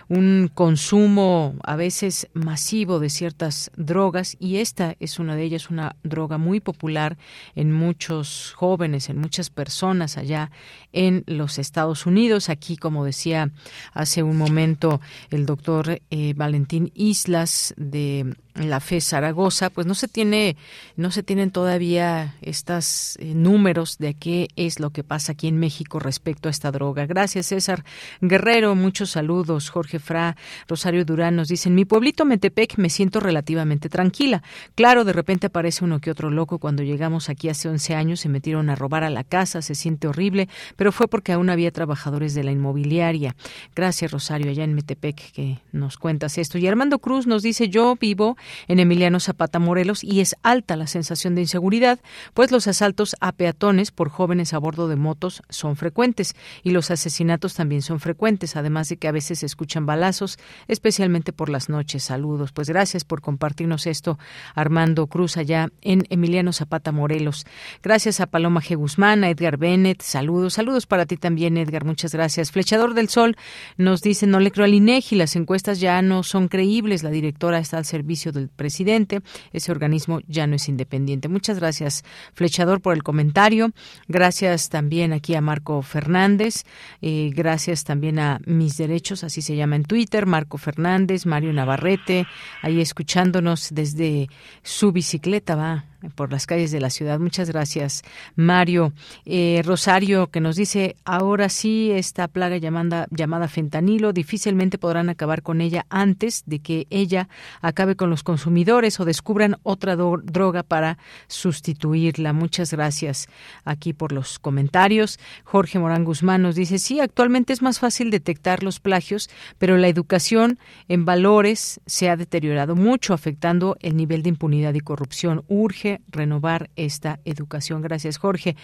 un consumo a veces masivo de ciertas drogas y esta es una de ellas, una droga muy popular en muchos jóvenes, en muchas personas allá en los Estados Unidos. Aquí, como decía hace un momento el doctor eh, Valentín Islas de la FE Zaragoza, pues no se tiene, no se tienen todavía estos eh, números de qué es lo que pasa aquí en México respecto a esta droga. Gracias, César Guerrero. Muchos saludos. Jorge Fra, Rosario Durán nos dicen, mi pueblito Metepec me siento relativamente tranquila. Claro, de repente aparece uno que otro loco. Cuando llegamos aquí hace 11 años se metieron a robar a la casa, se siente horrible, pero fue porque aún había trabajadores de la inmobiliaria. Gracias, Rosario, allá en Metepec, que nos cuentas esto. Y Armando Cruz nos dice, yo vivo en Emiliano Zapata Morelos y es alta la sensación de inseguridad, pues los asaltos a peatones por jóvenes a bordo de motos son frecuentes y los asesinatos también son frecuentes, además de que a veces se escuchan balazos, especialmente por las noches. Saludos. Pues gracias por compartirnos esto, Armando Cruz, allá en Emiliano Zapata Morelos. Gracias a Paloma G. Guzmán, a Edgar Bennett. Saludos. Saludos para ti también, Edgar. Muchas gracias. Flechador del Sol nos dice, no le creo al INEGI, las encuestas ya no son creíbles. La directora está al servicio del presidente. Ese organismo ya no es independiente. Muchas gracias, Flechador, por el comentario. Gracias también aquí a Marco Fernández. Eh, gracias también a Mis Derechos, así se llama en Twitter. Marco Fernández, Mario Navarrete, ahí escuchándonos desde su bicicleta, va por las calles de la ciudad. Muchas gracias, Mario. Eh, Rosario, que nos dice, ahora sí, esta plaga llamada, llamada fentanilo, difícilmente podrán acabar con ella antes de que ella acabe con los consumidores o descubran otra droga para sustituirla. Muchas gracias aquí por los comentarios. Jorge Morán Guzmán nos dice, sí, actualmente es más fácil detectar los plagios, pero la educación en valores se ha deteriorado mucho, afectando el nivel de impunidad y corrupción. Urge renovar esta educación. Gracias, Jorge.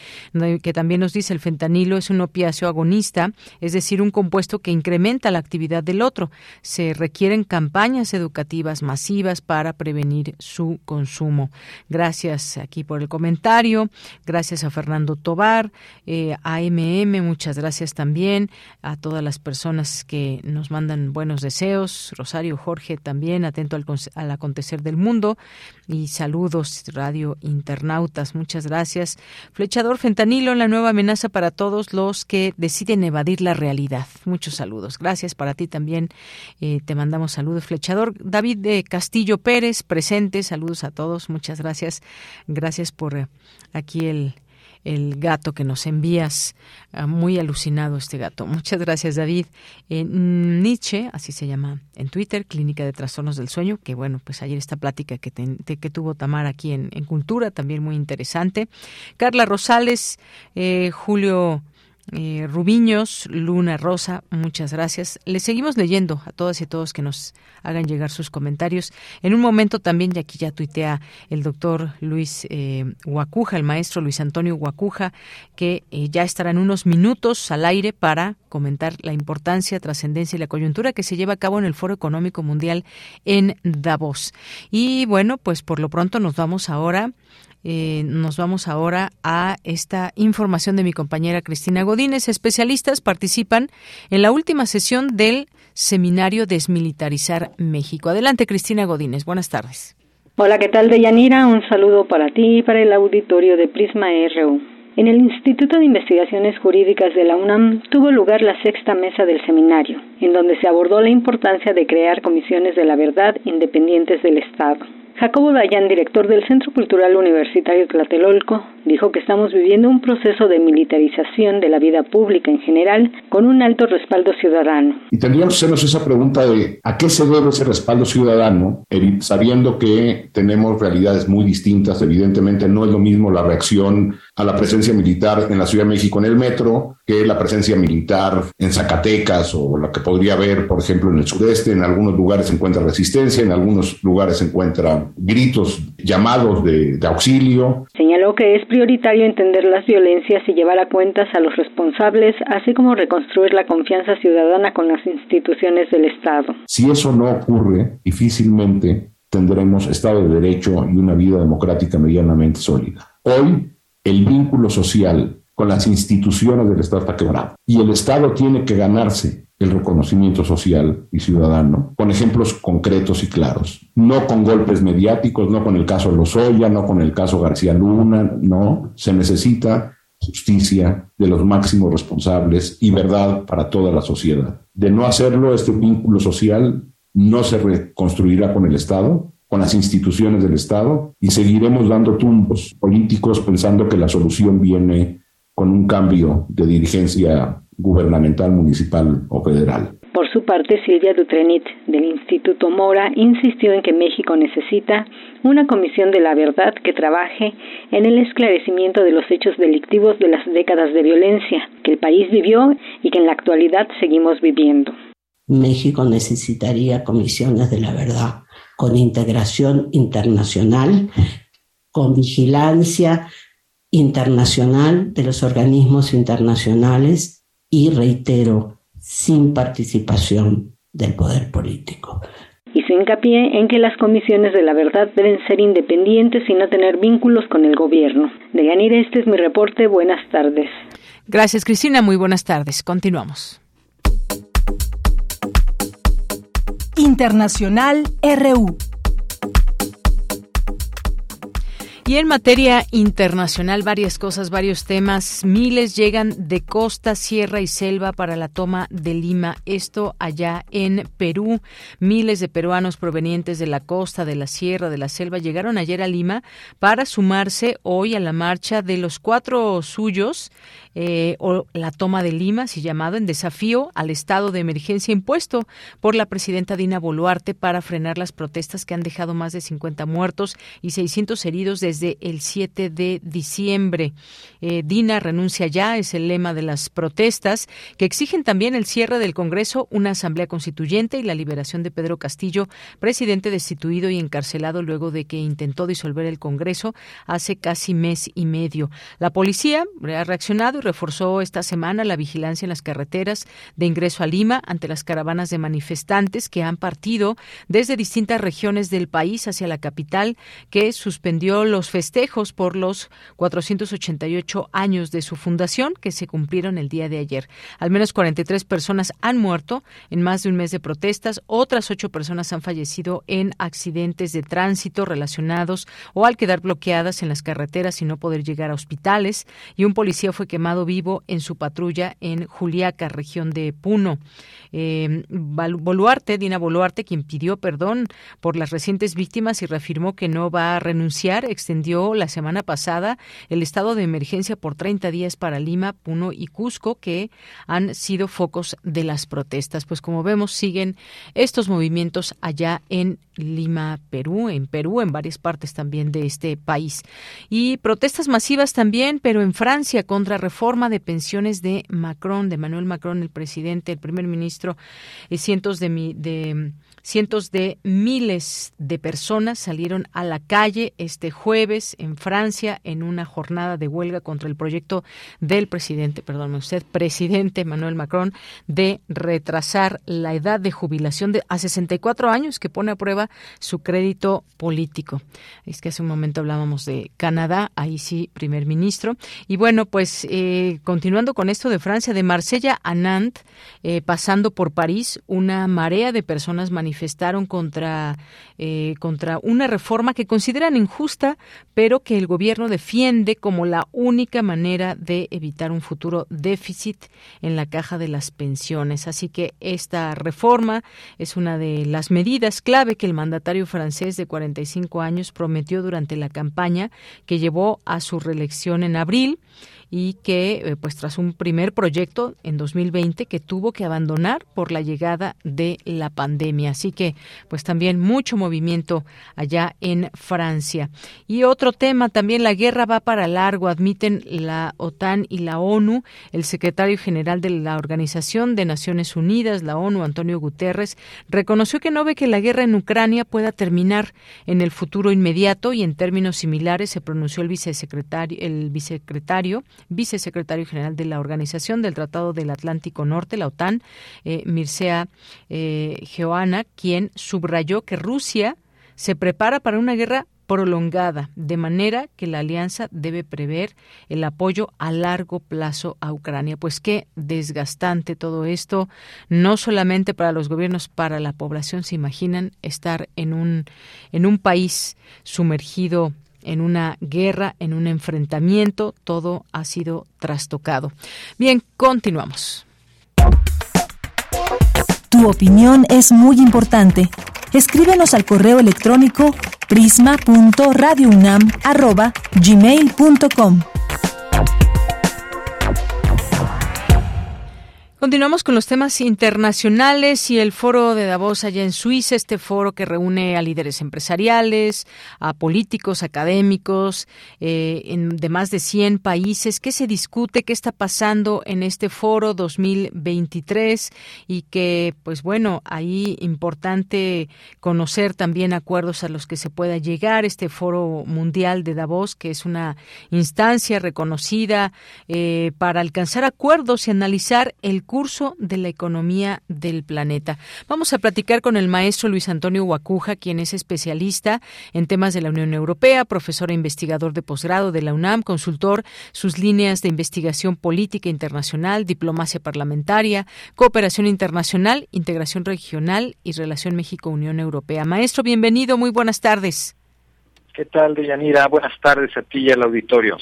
Que también nos dice el fentanilo es un opiáceo agonista, es decir, un compuesto que incrementa la actividad del otro. Se requieren campañas educativas masivas para prevenir su consumo. Gracias aquí por el comentario. Gracias a Fernando Tobar, eh, a MM, muchas gracias también a todas las personas que nos mandan buenos deseos. Rosario Jorge también, atento al, al acontecer del mundo. Y saludos, Radio Internautas. Muchas gracias. Flechador Fentanilo, la nueva amenaza para todos los que deciden evadir la realidad. Muchos saludos. Gracias para ti también. Eh, te mandamos saludos, Flechador. David de Castillo Pérez, presente. Saludos a todos. Muchas gracias. Gracias por eh, aquí el el gato que nos envías. Ah, muy alucinado este gato. Muchas gracias, David. Nietzsche, así se llama en Twitter, Clínica de Trastornos del Sueño, que bueno, pues ayer esta plática que, que tuvo Tamar aquí en, Cultura, también muy interesante. Carla Rosales, eh, Julio eh, Rubiños, Luna Rosa, muchas gracias. Les seguimos leyendo a todas y todos que nos hagan llegar sus comentarios. En un momento también, y aquí ya tuitea el doctor Luis eh, Guacuja, el maestro Luis Antonio Guacuja, que eh, ya estará en unos minutos al aire para comentar la importancia, trascendencia y la coyuntura que se lleva a cabo en el Foro Económico Mundial en Davos. Y bueno, pues por lo pronto nos vamos ahora eh, nos vamos ahora a esta información de mi compañera Cristina Godínez. Especialistas participan en la última sesión del seminario Desmilitarizar México. Adelante, Cristina Godínez. Buenas tardes. Hola, ¿qué tal, Deyanira? Un saludo para ti y para el auditorio de Prisma RU. En el Instituto de Investigaciones Jurídicas de la UNAM tuvo lugar la sexta mesa del seminario, en donde se abordó la importancia de crear comisiones de la verdad independientes del Estado. Jacobo Dayan, director del Centro Cultural Universitario Tlatelolco, dijo que estamos viviendo un proceso de militarización de la vida pública en general con un alto respaldo ciudadano. Y tendríamos que hacernos esa pregunta de a qué se debe ese respaldo ciudadano, sabiendo que tenemos realidades muy distintas. Evidentemente no es lo mismo la reacción a la presencia militar en la Ciudad de México en el metro que la presencia militar en Zacatecas o la que podría haber, por ejemplo, en el sureste. En algunos lugares se encuentra resistencia, en algunos lugares se encuentra gritos, llamados de, auxilio. Señaló que es prioritario entender las violencias y llevar a cuentas a los responsables, así como reconstruir la confianza ciudadana con las instituciones del Estado. Si eso no ocurre, difícilmente tendremos Estado de Derecho y una vida democrática medianamente sólida. Hoy, el vínculo social con las instituciones del Estado está quebrado y el Estado tiene que ganarse el reconocimiento social y ciudadano, con ejemplos concretos y claros, no con golpes mediáticos, no con el caso Lozoya, no con el caso García Luna, no, se necesita justicia de los máximos responsables y verdad para toda la sociedad. De no hacerlo, este vínculo social no se reconstruirá con el Estado, con las instituciones del Estado y seguiremos dando tumbos políticos pensando que la solución viene con un cambio de dirigencia gubernamental, municipal o federal. Por su parte, Silvia Dutrenit, del Instituto Mora, insistió en que México necesita una comisión de la verdad que trabaje en el esclarecimiento de los hechos delictivos de las décadas de violencia que el país vivió y que en la actualidad seguimos viviendo. México necesitaría comisiones de la verdad con integración internacional, con vigilancia internacional de los organismos internacionales y reitero, sin participación del poder político. Hizo hincapié en que las comisiones de la verdad deben ser independientes y no tener vínculos con el gobierno. De Yanir, este es mi reporte. Buenas tardes. Gracias, Cristina. Muy buenas tardes. Continuamos. Internacional RU. Y en materia internacional, varias cosas, varios temas. Miles llegan de costa, sierra y selva para la toma de Lima. Esto allá en Perú. Miles de peruanos provenientes de la costa, de la sierra, de la selva llegaron ayer a Lima para sumarse hoy a la marcha de los cuatro suyos eh, o la toma de Lima, así llamado, en desafío al estado de emergencia impuesto por la presidenta Dina Boluarte para frenar las protestas que han dejado más de 50 muertos y 600 heridos desde el 7 de diciembre. Eh, Dina renuncia ya, es el lema de las protestas, que exigen también el cierre del Congreso, una asamblea constituyente y la liberación de Pedro Castillo, presidente destituido y encarcelado luego de que intentó disolver el Congreso hace casi mes y medio. La policía ha reaccionado reforzó esta semana la vigilancia en las carreteras de ingreso a Lima ante las caravanas de manifestantes que han partido desde distintas regiones del país hacia la capital, que suspendió los festejos por los 488 años de su fundación, que se cumplieron el día de ayer. Al menos 43 personas han muerto en más de un mes de protestas, otras ocho personas han fallecido en accidentes de tránsito relacionados o al quedar bloqueadas en las carreteras y no poder llegar a hospitales, y un policía fue quemado vivo en su patrulla en Juliaca, región de Puno. Eh, Boluarte, Dina Boluarte, quien pidió perdón por las recientes víctimas y reafirmó que no va a renunciar, extendió la semana pasada el estado de emergencia por 30 días para Lima, Puno y Cusco, que han sido focos de las protestas. Pues como vemos, siguen estos movimientos allá en Lima, Perú, en Perú, en varias partes también de este país. Y protestas masivas también, pero en Francia contra reforma de pensiones de Macron, de Manuel Macron, el presidente, el primer ministro, eh, cientos de, de Cientos de miles de personas salieron a la calle este jueves en Francia en una jornada de huelga contra el proyecto del presidente, perdón usted, presidente Emmanuel Macron, de retrasar la edad de jubilación de a 64 años que pone a prueba su crédito político. Es que hace un momento hablábamos de Canadá, ahí sí, primer ministro. Y bueno, pues eh, continuando con esto de Francia, de Marsella a Nantes, eh, pasando por París, una marea de personas manifestaron manifestaron contra, eh, contra una reforma que consideran injusta, pero que el gobierno defiende como la única manera de evitar un futuro déficit en la caja de las pensiones. Así que esta reforma es una de las medidas clave que el mandatario francés de 45 años prometió durante la campaña que llevó a su reelección en abril y que, eh, pues tras un primer proyecto en 2020 que tuvo que abandonar por la llegada de la pandemia. Así que, pues también mucho movimiento allá en Francia. Y otro tema, también la guerra va para largo, admiten la OTAN y la ONU. El secretario general de la Organización de Naciones Unidas, la ONU, Antonio Guterres, reconoció que no ve que la guerra en Ucrania pueda terminar en el futuro inmediato y en términos similares se pronunció el vicesecretario, el vicesecretario vicesecretario general de la Organización del Tratado del Atlántico Norte, la OTAN, eh, Mircea eh, quien subrayó que Rusia se prepara para una guerra prolongada, de manera que la alianza debe prever el apoyo a largo plazo a Ucrania. Pues qué desgastante todo esto, no solamente para los gobiernos, para la población. ¿Se imaginan estar en un, en un país sumergido en una guerra, en un enfrentamiento, todo ha sido trastocado. Bien, continuamos. Tu opinión es muy importante. Escríbenos al correo electrónico prisma.radiounam@gmail.com. Continuamos con los temas internacionales y el foro de Davos allá en Suiza, este foro que reúne a líderes empresariales, a políticos, académicos eh, en, de más de 100 países. ¿Qué se discute? ¿Qué está pasando en este foro 2023? Y que, pues bueno, ahí importante conocer también acuerdos a los que se pueda llegar. Este foro mundial de Davos, que es una instancia reconocida eh, para alcanzar acuerdos y analizar el curso de la economía del planeta. Vamos a platicar con el maestro Luis Antonio Guacuja, quien es especialista en temas de la Unión Europea, profesor e investigador de posgrado de la UNAM, consultor sus líneas de investigación política internacional, diplomacia parlamentaria, cooperación internacional, integración regional y relación México-Unión Europea. Maestro, bienvenido, muy buenas tardes. ¿Qué tal, Deyanira? Buenas tardes a ti y al auditorio.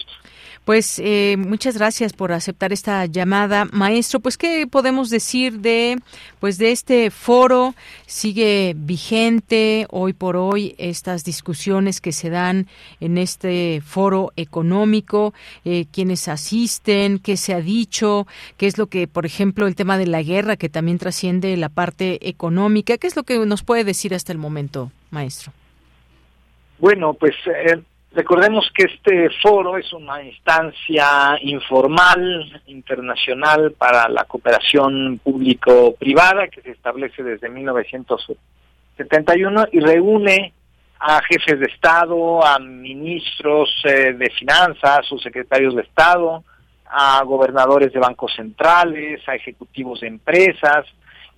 Pues eh, muchas gracias por aceptar esta llamada, maestro. Pues qué podemos decir de, pues de este foro sigue vigente hoy por hoy estas discusiones que se dan en este foro económico, eh, quienes asisten, qué se ha dicho, qué es lo que, por ejemplo, el tema de la guerra que también trasciende la parte económica, qué es lo que nos puede decir hasta el momento, maestro. Bueno, pues eh, Recordemos que este foro es una instancia informal internacional para la cooperación público-privada que se establece desde 1971 y reúne a jefes de Estado, a ministros eh, de finanzas, o secretarios de Estado, a gobernadores de bancos centrales, a ejecutivos de empresas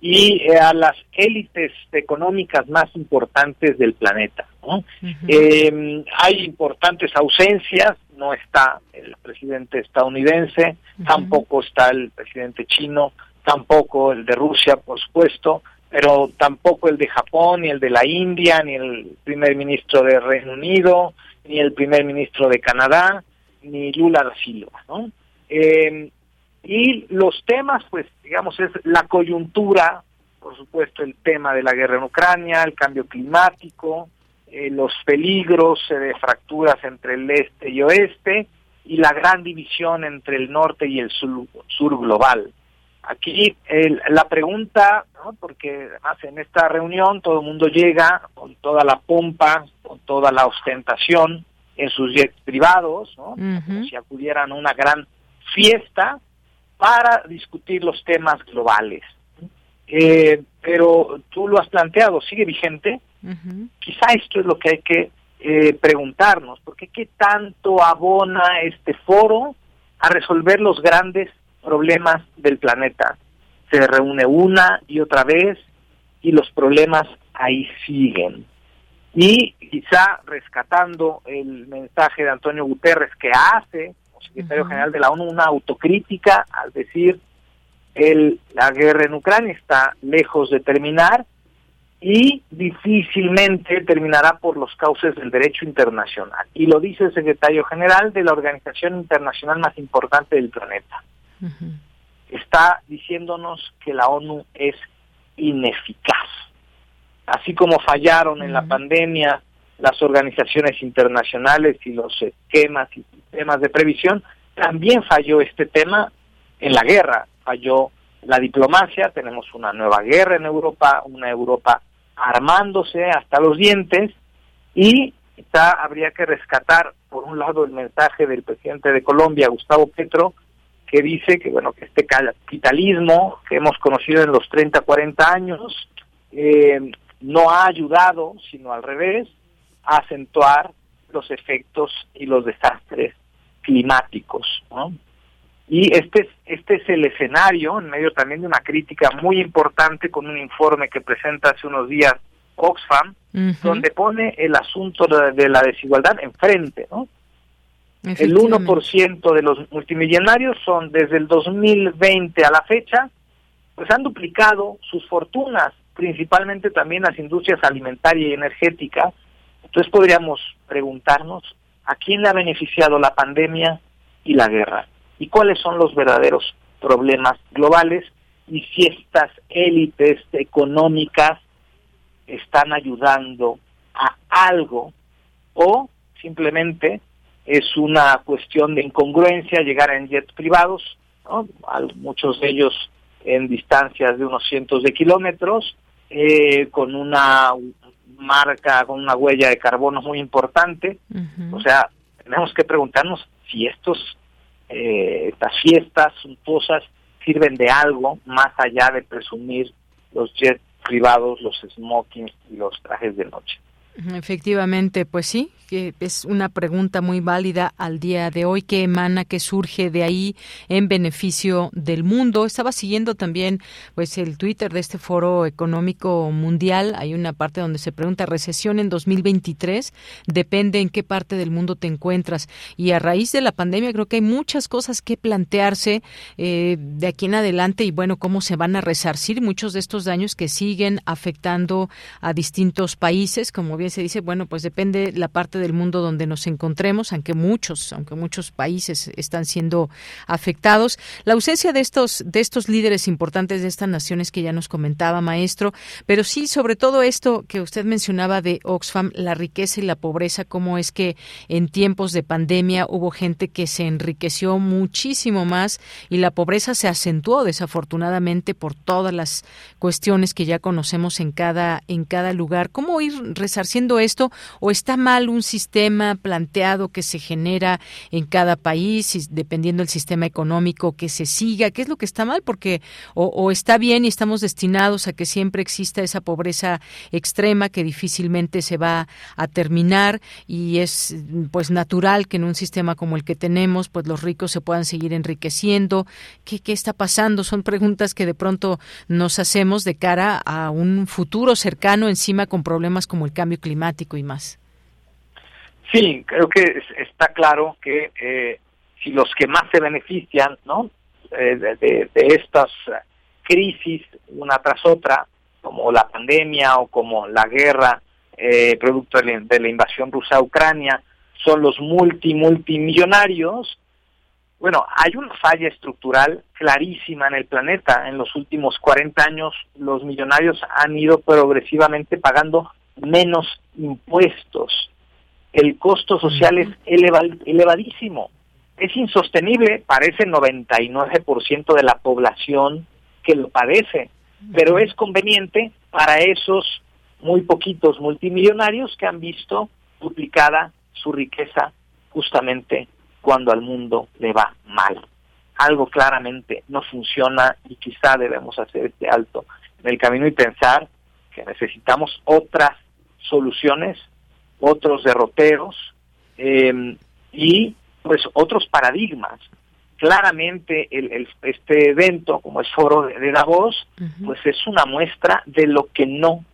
y eh, a las élites económicas más importantes del planeta. Eh, hay importantes ausencias, no está el presidente estadounidense, tampoco está el presidente chino, tampoco el de Rusia, por supuesto, pero tampoco el de Japón, ni el de la India, ni el primer ministro de Reino Unido, ni el primer ministro de Canadá, ni Lula da Silva, ¿no? Eh, y los temas, pues, digamos, es la coyuntura, por supuesto, el tema de la guerra en Ucrania, el cambio climático, eh, los peligros eh, de fracturas entre el este y oeste y la gran división entre el norte y el sur, global. Aquí la pregunta, porque además en esta reunión todo el mundo llega con toda la pompa, con toda la ostentación en sus jets privados, como si acudieran a una gran fiesta para discutir los temas globales. Eh, pero tú lo has planteado, ¿sigue vigente? Quizá esto es lo que hay que eh, preguntarnos, porque qué tanto abona este foro a resolver los grandes problemas del planeta. Se reúne una y otra vez y los problemas ahí siguen. Y quizá rescatando el mensaje de Antonio Guterres que hace, secretario general de la ONU, una autocrítica al decir el, la guerra en Ucrania está lejos de terminar y difícilmente terminará por los cauces del derecho internacional. Y lo dice el secretario general de la organización internacional más importante del planeta. Está diciéndonos que la ONU es ineficaz. Así como fallaron en la pandemia las organizaciones internacionales y los esquemas y sistemas de previsión, también falló este tema en la guerra, falló la diplomacia, tenemos una nueva guerra en Europa, una Europa armándose hasta los dientes y quizá habría que rescatar por un lado el mensaje del presidente de Colombia, Gustavo Petro, que dice que bueno que este capitalismo que hemos conocido en los 30, 40 años eh, no ha ayudado, sino al revés, a acentuar los efectos y los desastres climáticos. Y este es, este es el escenario, en medio también de una crítica muy importante con un informe que presenta hace unos días Oxfam, donde pone el asunto de, la desigualdad enfrente, ¿no? El 1% de los multimillonarios son desde el 2020 a la fecha, pues han duplicado sus fortunas, principalmente también las industrias alimentaria y energética. Entonces podríamos preguntarnos, ¿a quién le ha beneficiado la pandemia y la guerra? y cuáles son los verdaderos problemas globales y si estas élites económicas están ayudando a algo o simplemente es una cuestión de incongruencia llegar en jets privados, muchos de ellos en distancias de unos cientos de kilómetros, eh, con una marca, con una huella de carbono muy importante. O sea, tenemos que preguntarnos si estos eh, estas fiestas suntuosas sirven de algo más allá de presumir los jets privados, los smokings y los trajes de noche. Efectivamente, pues sí, que es una pregunta muy válida al día de hoy que emana, que surge de ahí en beneficio del mundo. Estaba siguiendo también pues el Twitter de este Foro Económico Mundial. Hay una parte donde se pregunta recesión en 2023, depende en qué parte del mundo te encuentras. Y a raíz de la pandemia creo que hay muchas cosas que plantearse eh, de aquí en adelante y bueno, cómo se van a resarcir muchos de estos daños que siguen afectando a distintos países, como bien se dice, bueno, pues depende la parte del mundo donde nos encontremos, aunque muchos, aunque muchos países están siendo afectados. La ausencia de estos, de estos líderes importantes de estas naciones que ya nos comentaba, maestro, pero sí, sobre todo esto que usted mencionaba de Oxfam, la riqueza y la pobreza, cómo es que en tiempos de pandemia hubo gente que se enriqueció muchísimo más y la pobreza se acentuó desafortunadamente por todas las cuestiones que ya conocemos en cada en cada lugar. ¿Cómo ir resarciendo esto o está mal un sistema planteado que se genera en cada país y dependiendo del sistema económico que se siga? ¿Qué es lo que está mal? Porque o, o está bien y estamos destinados a que siempre exista esa pobreza extrema que difícilmente se va a terminar y es pues natural que en un sistema como el que tenemos pues los ricos se puedan seguir enriqueciendo. ¿Qué, qué está pasando? Son preguntas que de pronto nos hacemos de cara a un futuro cercano encima con problemas como el cambio climático y más. Sí, creo que es- está claro que eh, si los que más se benefician ¿no? Eh, de, estas crisis una tras otra, como la pandemia o como la guerra eh, producto de la, de la invasión rusa a Ucrania, son los multi multimillonarios, bueno, hay una falla estructural clarísima en el planeta. En los últimos 40 años los millonarios han ido progresivamente pagando menos impuestos. El costo social es eleva- elevadísimo. Es insostenible para ese 99% de la población que lo padece, pero es conveniente para esos muy poquitos multimillonarios que han visto duplicada su riqueza justamente cuando al mundo le va mal. Algo claramente no funciona y quizá debemos hacer este alto en el camino y pensar que necesitamos otras soluciones, otros derroteros eh, y pues otros paradigmas. Claramente el, el- este evento, como es foro de, de Davos, pues es una muestra de lo que no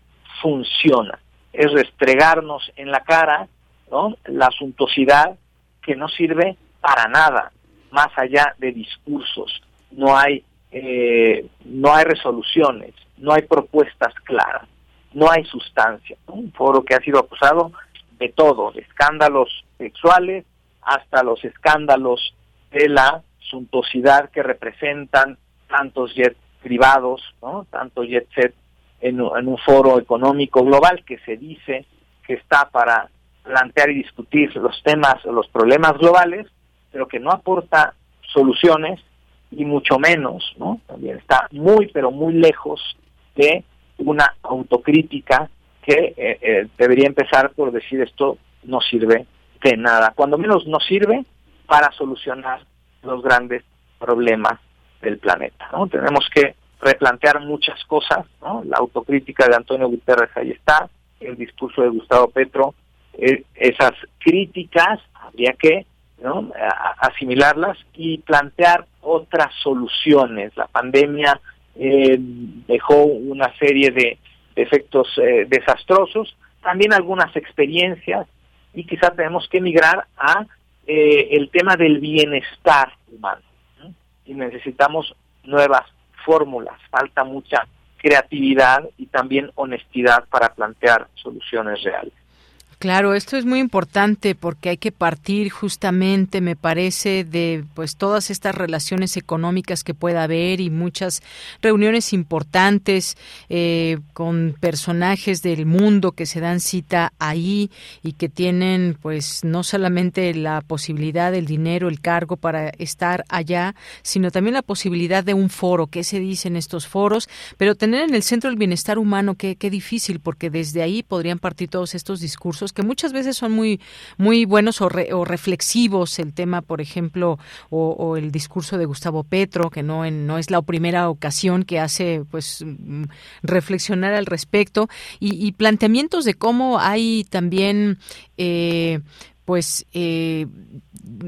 funciona. Es restregarnos en la cara ¿no? la suntuosidad que no sirve para nada, más allá de discursos. No hay, eh, no hay resoluciones, no hay propuestas claras, no hay sustancia. Un foro que ha sido acusado de todo, de escándalos sexuales hasta los escándalos de la suntuosidad que representan tantos jets privados, ¿no? tanto jet set en, un- en un foro económico global que se dice que está para plantear y discutir los temas los problemas globales, pero que no aporta soluciones y mucho menos, ¿no? También está muy, pero muy lejos de una autocrítica que eh, eh, debería empezar por decir esto no sirve de nada, cuando menos no sirve para solucionar los grandes problemas del planeta, ¿no? Tenemos que replantear muchas cosas, ¿no? La autocrítica de Antonio Guterres ahí está, el discurso de Gustavo Petro, eh, esas críticas habría que ¿no? Asimilarlas y plantear otras soluciones. La pandemia eh, dejó una serie de, efectos eh, desastrosos, también algunas experiencias y quizá tenemos que migrar a eh, el tema del bienestar humano ¿no? y necesitamos nuevas fórmulas, falta mucha creatividad y también honestidad para plantear soluciones reales. Claro, esto es muy importante porque hay que partir justamente, me parece, de pues todas estas relaciones económicas que pueda haber y muchas reuniones importantes eh, con personajes del mundo que se dan cita ahí y que tienen pues no solamente la posibilidad del dinero, el cargo para estar allá, sino también la posibilidad de un foro, qué se dice en estos foros, pero tener en el centro el bienestar humano, qué, qué difícil, porque desde ahí podrían partir todos estos discursos que muchas veces son muy muy buenos o, re- o reflexivos el tema por ejemplo o, el discurso de Gustavo Petro que no en- no es la primera ocasión que hace pues mm, reflexionar al respecto y, y planteamientos de cómo hay también eh, pues eh,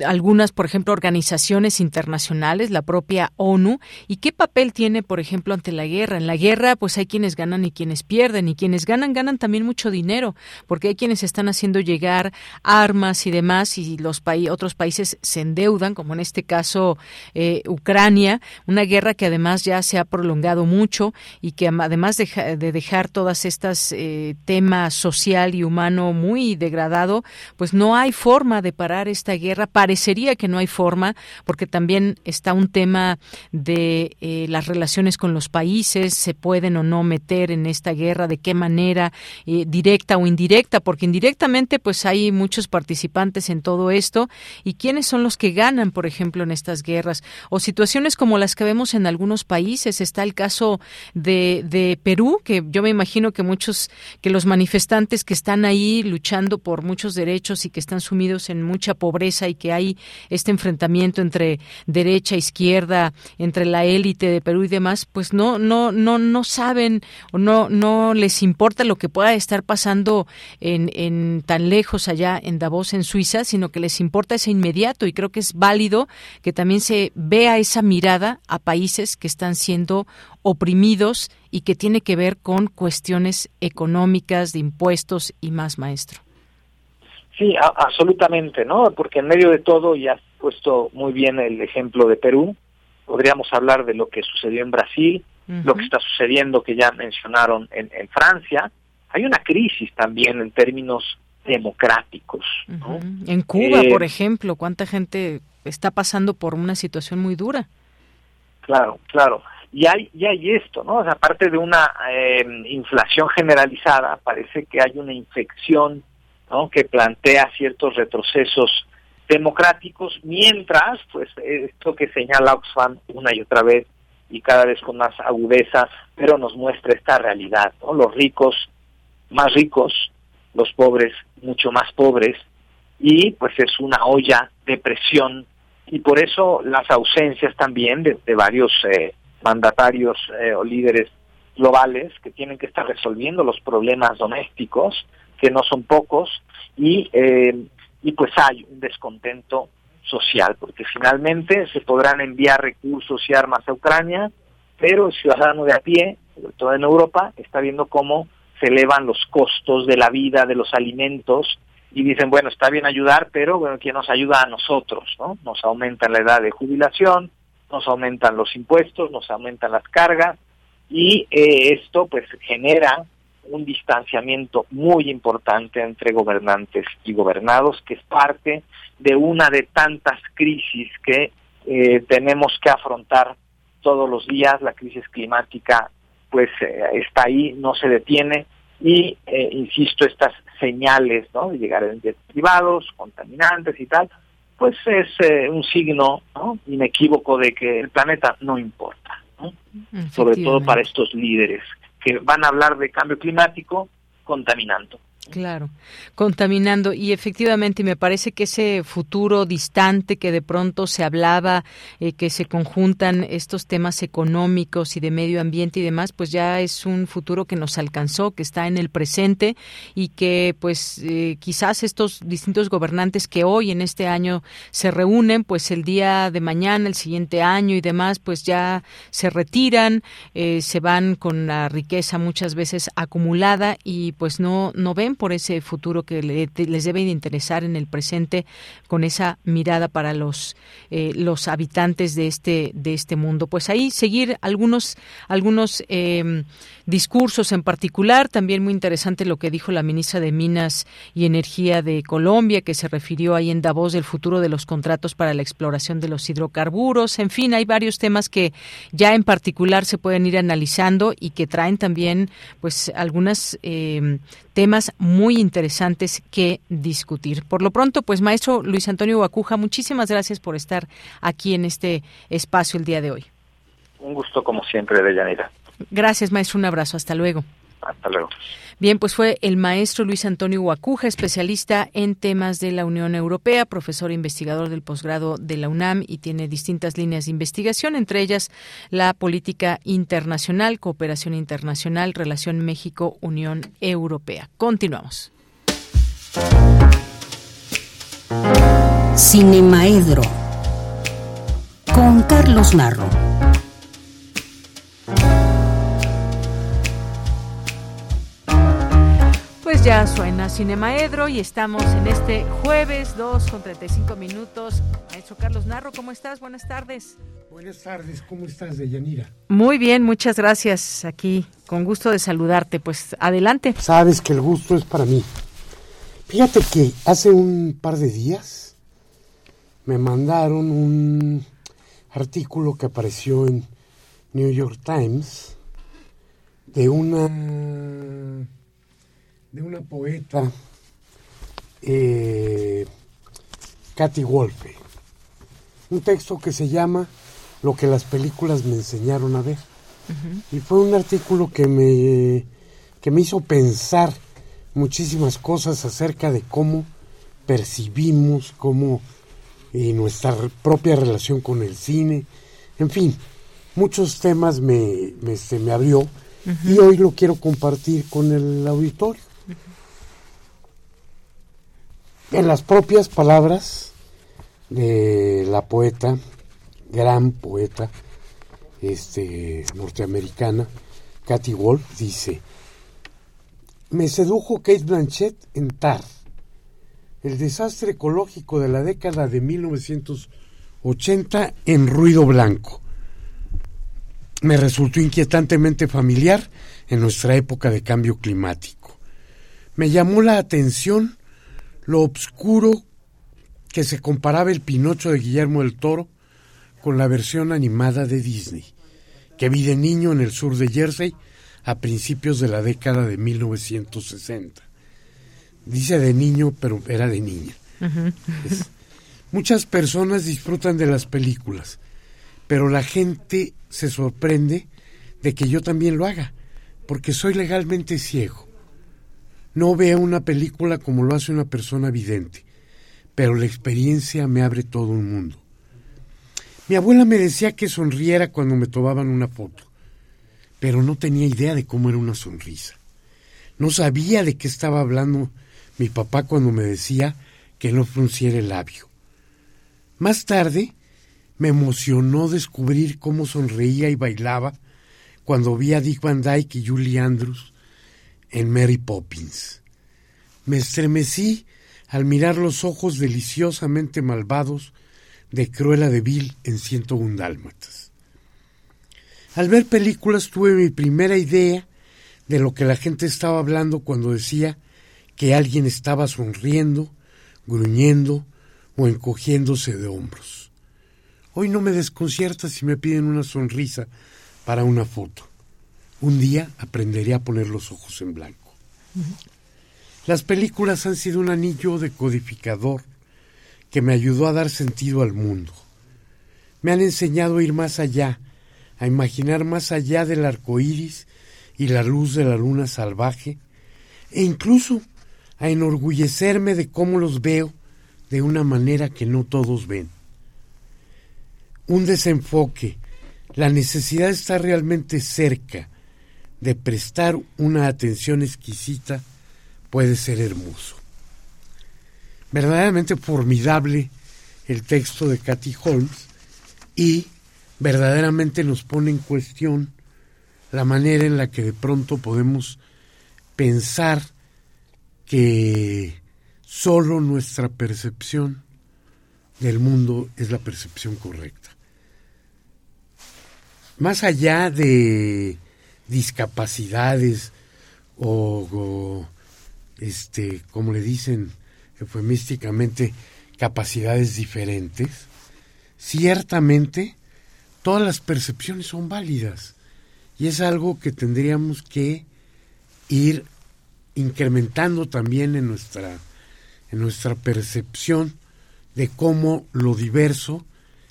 algunas, por ejemplo, organizaciones internacionales, la propia ONU, y qué papel tiene, por ejemplo, ante la guerra. En la guerra, pues hay quienes ganan y quienes pierden, y quienes ganan, ganan también mucho dinero, porque hay quienes están haciendo llegar armas y demás, y los otros países se endeudan, como en este caso eh, Ucrania, una guerra que además ya se ha prolongado mucho y que además de, de dejar todas estas eh, temas social y humano muy degradado, pues no hay forma de parar esta guerra. Parecería que no hay forma, porque también está un tema de eh, las relaciones con los países, se pueden o no meter en esta guerra, de qué manera, eh, directa o indirecta, porque indirectamente pues hay muchos participantes en todo esto y quiénes son los que ganan, por ejemplo, en estas guerras o situaciones como las que vemos en algunos países. Está el caso de, de Perú, que yo me imagino que muchos, que los manifestantes que están ahí luchando por muchos derechos y que están sumidos en mucha pobreza y que hay este enfrentamiento entre derecha, izquierda, entre la élite de Perú y demás, pues no, no, no, no saben o no, no les importa lo que pueda estar pasando en, en tan lejos allá en Davos, en Suiza, sino que les importa ese inmediato y creo que es válido que también se vea esa mirada a países que están siendo oprimidos y que tiene que ver con cuestiones económicas, de impuestos y más, maestro. Sí, absolutamente, ¿no? Porque en medio de todo, y has puesto muy bien el ejemplo de Perú, podríamos hablar de lo que sucedió en Brasil, lo que está sucediendo que ya mencionaron en, Francia. Hay una crisis también en términos democráticos. ¿no? En Cuba, Eh, por ejemplo, ¿cuánta gente está pasando por una situación muy dura? Claro, claro. Y hay, y hay esto, ¿no? O sea, aparte de una eh, inflación generalizada, parece que hay una infección, ¿no? Que plantea ciertos retrocesos democráticos, mientras, pues, esto que señala Oxfam una y otra vez, y cada vez con más agudeza, pero nos muestra esta realidad. Los ricos más ricos, los pobres mucho más pobres, y pues es una olla de presión y por eso las ausencias también de, de varios eh, mandatarios eh, o líderes globales que tienen que estar resolviendo los problemas domésticos que no son pocos y eh, y pues hay un descontento social porque finalmente se podrán enviar recursos y armas a Ucrania pero el ciudadano de a pie sobre todo en Europa está viendo cómo se elevan los costos de la vida de los alimentos y dicen, bueno, está bien ayudar, pero bueno, ¿quién nos ayuda a nosotros? ¿no? Nos aumentan la edad de jubilación, nos aumentan los impuestos, nos aumentan las cargas y eh, esto pues genera un distanciamiento muy importante entre gobernantes y gobernados, que es parte de una de tantas crisis que eh, tenemos que afrontar todos los días. La crisis climática pues eh, está ahí, no se detiene y, eh, insisto, estas señales ¿no? de llegar en privados, contaminantes y tal, pues es un signo ¿no? inequívoco de que el planeta no importa, ¿no? sobre todo para estos líderes que van a hablar de cambio climático contaminando. Claro, contaminando. Y efectivamente me parece que ese futuro distante que de pronto se hablaba, eh, que se conjuntan estos temas económicos y de medio ambiente y demás, pues ya es un futuro que nos alcanzó, que está en el presente y que pues eh, quizás estos distintos gobernantes que hoy en este año se reúnen, pues el día de mañana, el siguiente año y demás, pues ya se retiran, eh, se van con la riqueza muchas veces acumulada y pues no no por ese futuro que les debe de interesar en el presente con esa mirada para los eh, los habitantes de este de este mundo. Pues ahí seguir algunos algunos eh, discursos en particular también muy interesante lo que dijo la ministra de Minas y Energía de Colombia que se refirió ahí en Davos del futuro de los contratos para la exploración de los hidrocarburos en fin hay varios temas que ya en particular se pueden ir analizando y que traen también pues algunas eh, temas muy interesantes que discutir. Por lo pronto, pues maestro Luis Antonio Guacuja, muchísimas gracias por estar aquí en este espacio el día de hoy. Un gusto como siempre, Deyanira. Gracias, maestro, un abrazo, hasta luego. Hasta luego. Bien, pues fue el maestro Luis Antonio Guacuja, especialista en temas de la Unión Europea, profesor e investigador del posgrado de la UNAM y tiene distintas líneas de investigación, entre ellas la política internacional, cooperación internacional, relación México-Unión Europea. Continuamos. Cinemaedro con Carlos Narro. Pues ya suena Cinemaedro y estamos en este jueves 2 con 35 minutos. Maestro Carlos Narro, ¿cómo estás? Buenas tardes. Buenas tardes, ¿cómo estás, Deyanira? Muy bien, muchas gracias. Aquí, con gusto de saludarte. Pues adelante. Sabes que el gusto es para mí. Fíjate que hace un par de días me mandaron un artículo que apareció en New York Times de una de una poeta eh, Katy Wolfe. Un texto que se llama Lo que las películas me enseñaron a ver. Y fue un artículo que me que me hizo pensar muchísimas cosas acerca de cómo percibimos, cómo y nuestra propia relación con el cine, en fin, muchos temas me, me, se me abrió y hoy lo quiero compartir con el auditorio. En las propias palabras de la poeta, gran poeta este, norteamericana, Katy Wolf, dice, me sedujo Kate Blanchett en Tar el desastre ecológico de la década de 1980 en ruido blanco. Me resultó inquietantemente familiar en nuestra época de cambio climático. Me llamó la atención lo obscuro que se comparaba el Pinocho de Guillermo del Toro con la versión animada de Disney, que vi de niño en el sur de Jersey a principios de la década de 1960 dice de niño, pero era de niña. Es- muchas personas disfrutan de las películas, pero la gente se sorprende de que yo también lo haga, porque soy legalmente ciego. No veo una película como lo hace una persona vidente, pero la experiencia me abre todo un mundo. Mi abuela me decía que sonriera cuando me tomaban una foto, pero no tenía idea de cómo era una sonrisa. No sabía de qué estaba hablando mi papá cuando me decía que no frunciera el labio. Más tarde me emocionó descubrir cómo sonreía y bailaba cuando vi a Dick Van Dyke y Julie Andrews en Mary Poppins. Me estremecí al mirar los ojos deliciosamente malvados de Cruella de Vil en 101 Dálmatas. Al ver películas tuve mi primera idea de lo que la gente estaba hablando cuando decía que alguien estaba sonriendo, gruñendo o encogiéndose de hombros. Hoy no me desconcierta si me piden una sonrisa para una foto. Un día aprenderé a poner los ojos en blanco. Las películas han sido un anillo decodificador que me ayudó a dar sentido al mundo. Me han enseñado a ir más allá, a imaginar más allá del arco iris y la luz de la luna salvaje, e incluso a enorgullecerme de cómo los veo de una manera que no todos ven. Un desenfoque, la necesidad de estar realmente cerca, de prestar una atención exquisita, puede ser hermoso. Verdaderamente formidable el texto de Cathy Holmes y verdaderamente nos pone en cuestión la manera en la que de pronto podemos pensar que solo nuestra percepción del mundo es la percepción correcta. Más allá de discapacidades o, este, como le dicen eufemísticamente, capacidades diferentes, ciertamente todas las percepciones son válidas y es algo que tendríamos que ir incrementando también en nuestra en nuestra percepción de cómo lo diverso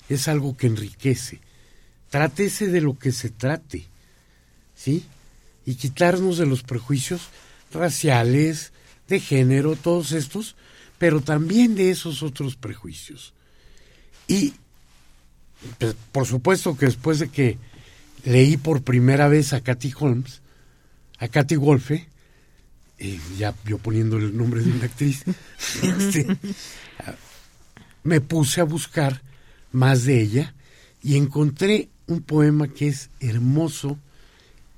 es algo que enriquece. Trátese de lo que se trate, ¿sí? Y quitarnos de los prejuicios raciales, de género, todos estos, pero también de esos otros prejuicios. Y pues, por supuesto que después de que leí por primera vez a Katy Holmes, a Katy Wolfe, eh, ya yo poniendo el nombre de una actriz, este, me puse a buscar más de ella y encontré un poema que es hermoso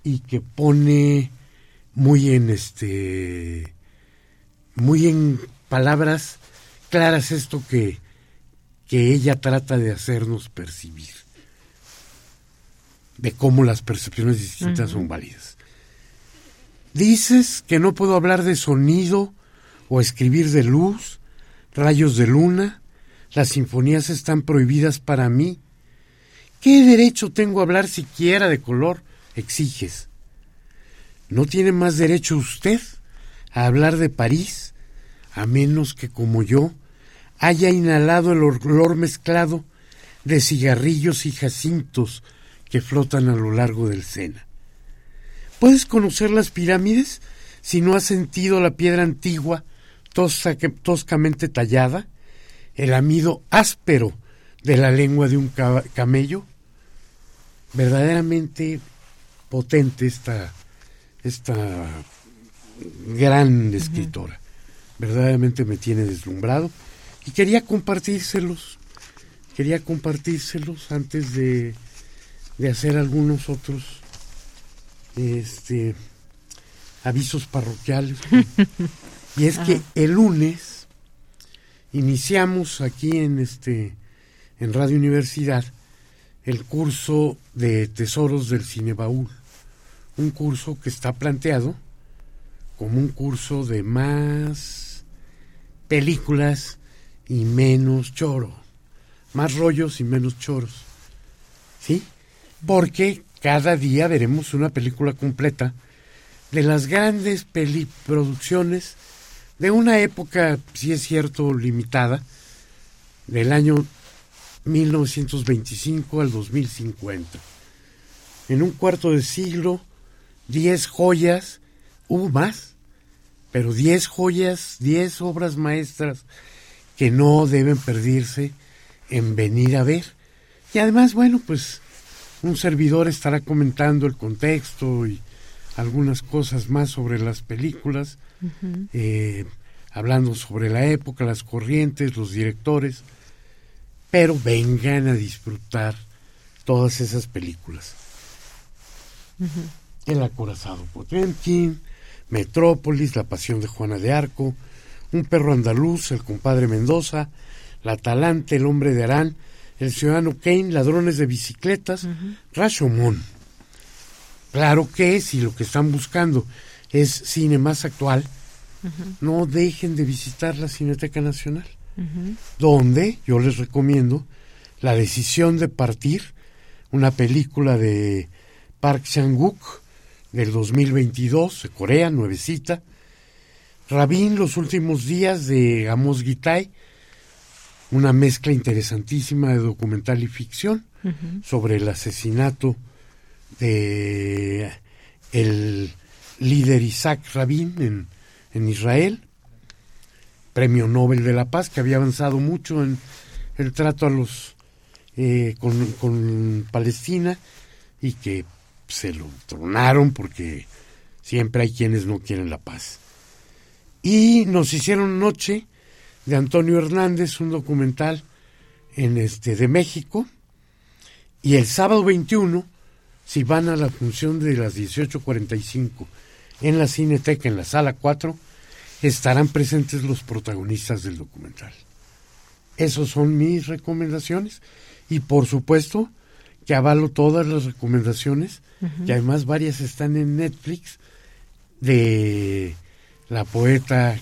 y que pone muy en este muy en palabras claras esto que, que ella trata de hacernos percibir de cómo las percepciones distintas son válidas. Dices que no puedo hablar de sonido o escribir de luz, rayos de luna, las sinfonías están prohibidas para mí. ¿Qué derecho tengo a hablar siquiera de color? Exiges. ¿No tiene más derecho usted a hablar de París, a menos que como yo haya inhalado el olor mezclado de cigarrillos y jacintos que flotan a lo largo del Sena? ¿Puedes conocer las pirámides si no has sentido la piedra antigua toscamente tallada, el amido áspero de la lengua de un camello? Verdaderamente potente esta, esta gran escritora. Verdaderamente me tiene deslumbrado y quería compartírselos, quería compartírselos antes de, de hacer algunos otros este, avisos parroquiales. y es que el lunes iniciamos aquí en este en Radio Universidad el curso de Tesoros del Cinebaúl, un curso que está planteado como un curso de más películas y menos choro, más rollos y menos choros. ¿Sí? Porque cada día veremos una película completa de las grandes producciones de una época, si es cierto, limitada, del año 1925 al 2050. En un cuarto de siglo, 10 joyas, hubo más, pero 10 joyas, 10 obras maestras que no deben perderse en venir a ver. Y además, bueno, pues un servidor estará comentando el contexto y algunas cosas más sobre las películas, eh, hablando sobre la época, las corrientes, los directores pero vengan a disfrutar todas esas películas. El acorazado Potemkin, Metrópolis, La pasión de Juana de Arco, Un perro andaluz, El compadre Mendoza, La Talante, El hombre de Arán, El ciudadano Kane, Ladrones de bicicletas, Rashomon. Claro que si lo que están buscando es cine más actual, no dejen de visitar la Cineteca Nacional donde yo les recomiendo La decisión de partir, una película de Park Chan-wook del 2022, de Corea, nuevecita. Rabin, Los últimos días de Amos Gitai, una mezcla interesantísima de documental y ficción sobre el asesinato de el líder Isaac Rabin en, en Israel premio Nobel de la Paz, que había avanzado mucho en el trato a los eh, con, Palestina y que se lo tronaron porque siempre hay quienes no quieren la paz. Y nos hicieron noche de Antonio Hernández, un documental en este de México, y el sábado 21, si van a la función de las 18.45 en la Cineteca, en la sala 4, estarán presentes los protagonistas del documental. Esas son mis recomendaciones y por supuesto que avalo todas las recomendaciones, y además varias están en Netflix, de la poeta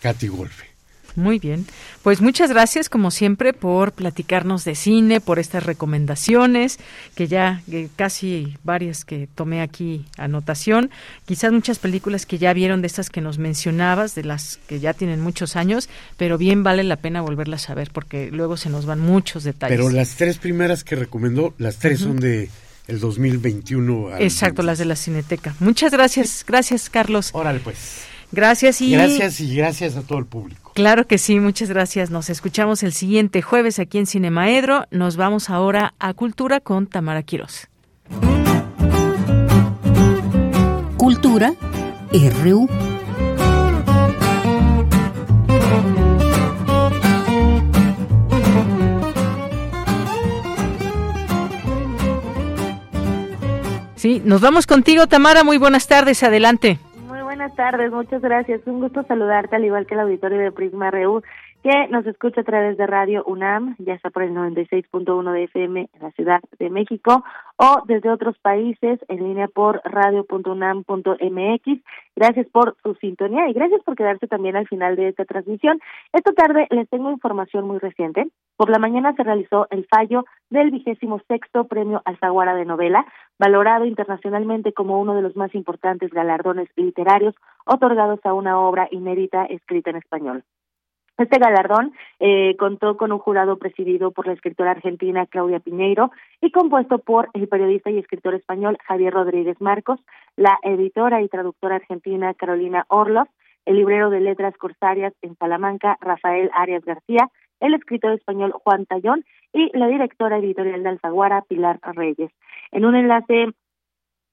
Katy Golfe. Muy bien. Pues muchas gracias, como siempre, por platicarnos de cine, por estas recomendaciones, que ya casi varias que tomé aquí anotación. Quizás muchas películas que ya vieron de estas que nos mencionabas, de las que ya tienen muchos años, pero bien vale la pena volverlas a ver porque luego se nos van muchos detalles. Pero las tres primeras que recomendó, las tres son de el 2021. Exacto, las de la Cineteca. Muchas gracias, gracias Carlos. Órale pues. Gracias y... Gracias y gracias a todo el público. Claro que sí, muchas gracias. Nos escuchamos el siguiente jueves aquí en Cinemaedro. Nos vamos ahora a Cultura con Tamara Quiroz. Cultura RU. Sí, nos vamos contigo, Tamara. Muy buenas tardes. Adelante. Buenas tardes. Muchas gracias. Un gusto saludarte, al igual que el auditorio de Prisma RU que nos escucha a través de Radio UNAM, ya está por el 96.1 de FM en la Ciudad de México, o desde otros países en línea por radio.unam.mx. Gracias por su sintonía y gracias por quedarse también al final de esta transmisión. Esta tarde les tengo información muy reciente. Por la mañana se realizó el fallo del vigésimo sexto Premio Alfaguara de Novela, valorado internacionalmente como uno de los más importantes galardones literarios otorgados a una obra inédita escrita en español. Este galardón eh, contó con un jurado presidido por la escritora argentina Claudia Piñeiro y compuesto por el periodista y escritor español Javier Rodríguez Marcos, la editora y traductora argentina Carolina Orloff, el librero de letras corsarias en Salamanca Rafael Arias García, el escritor español Juan Tallón y la directora editorial de Alfaguara Pilar Reyes. En un enlace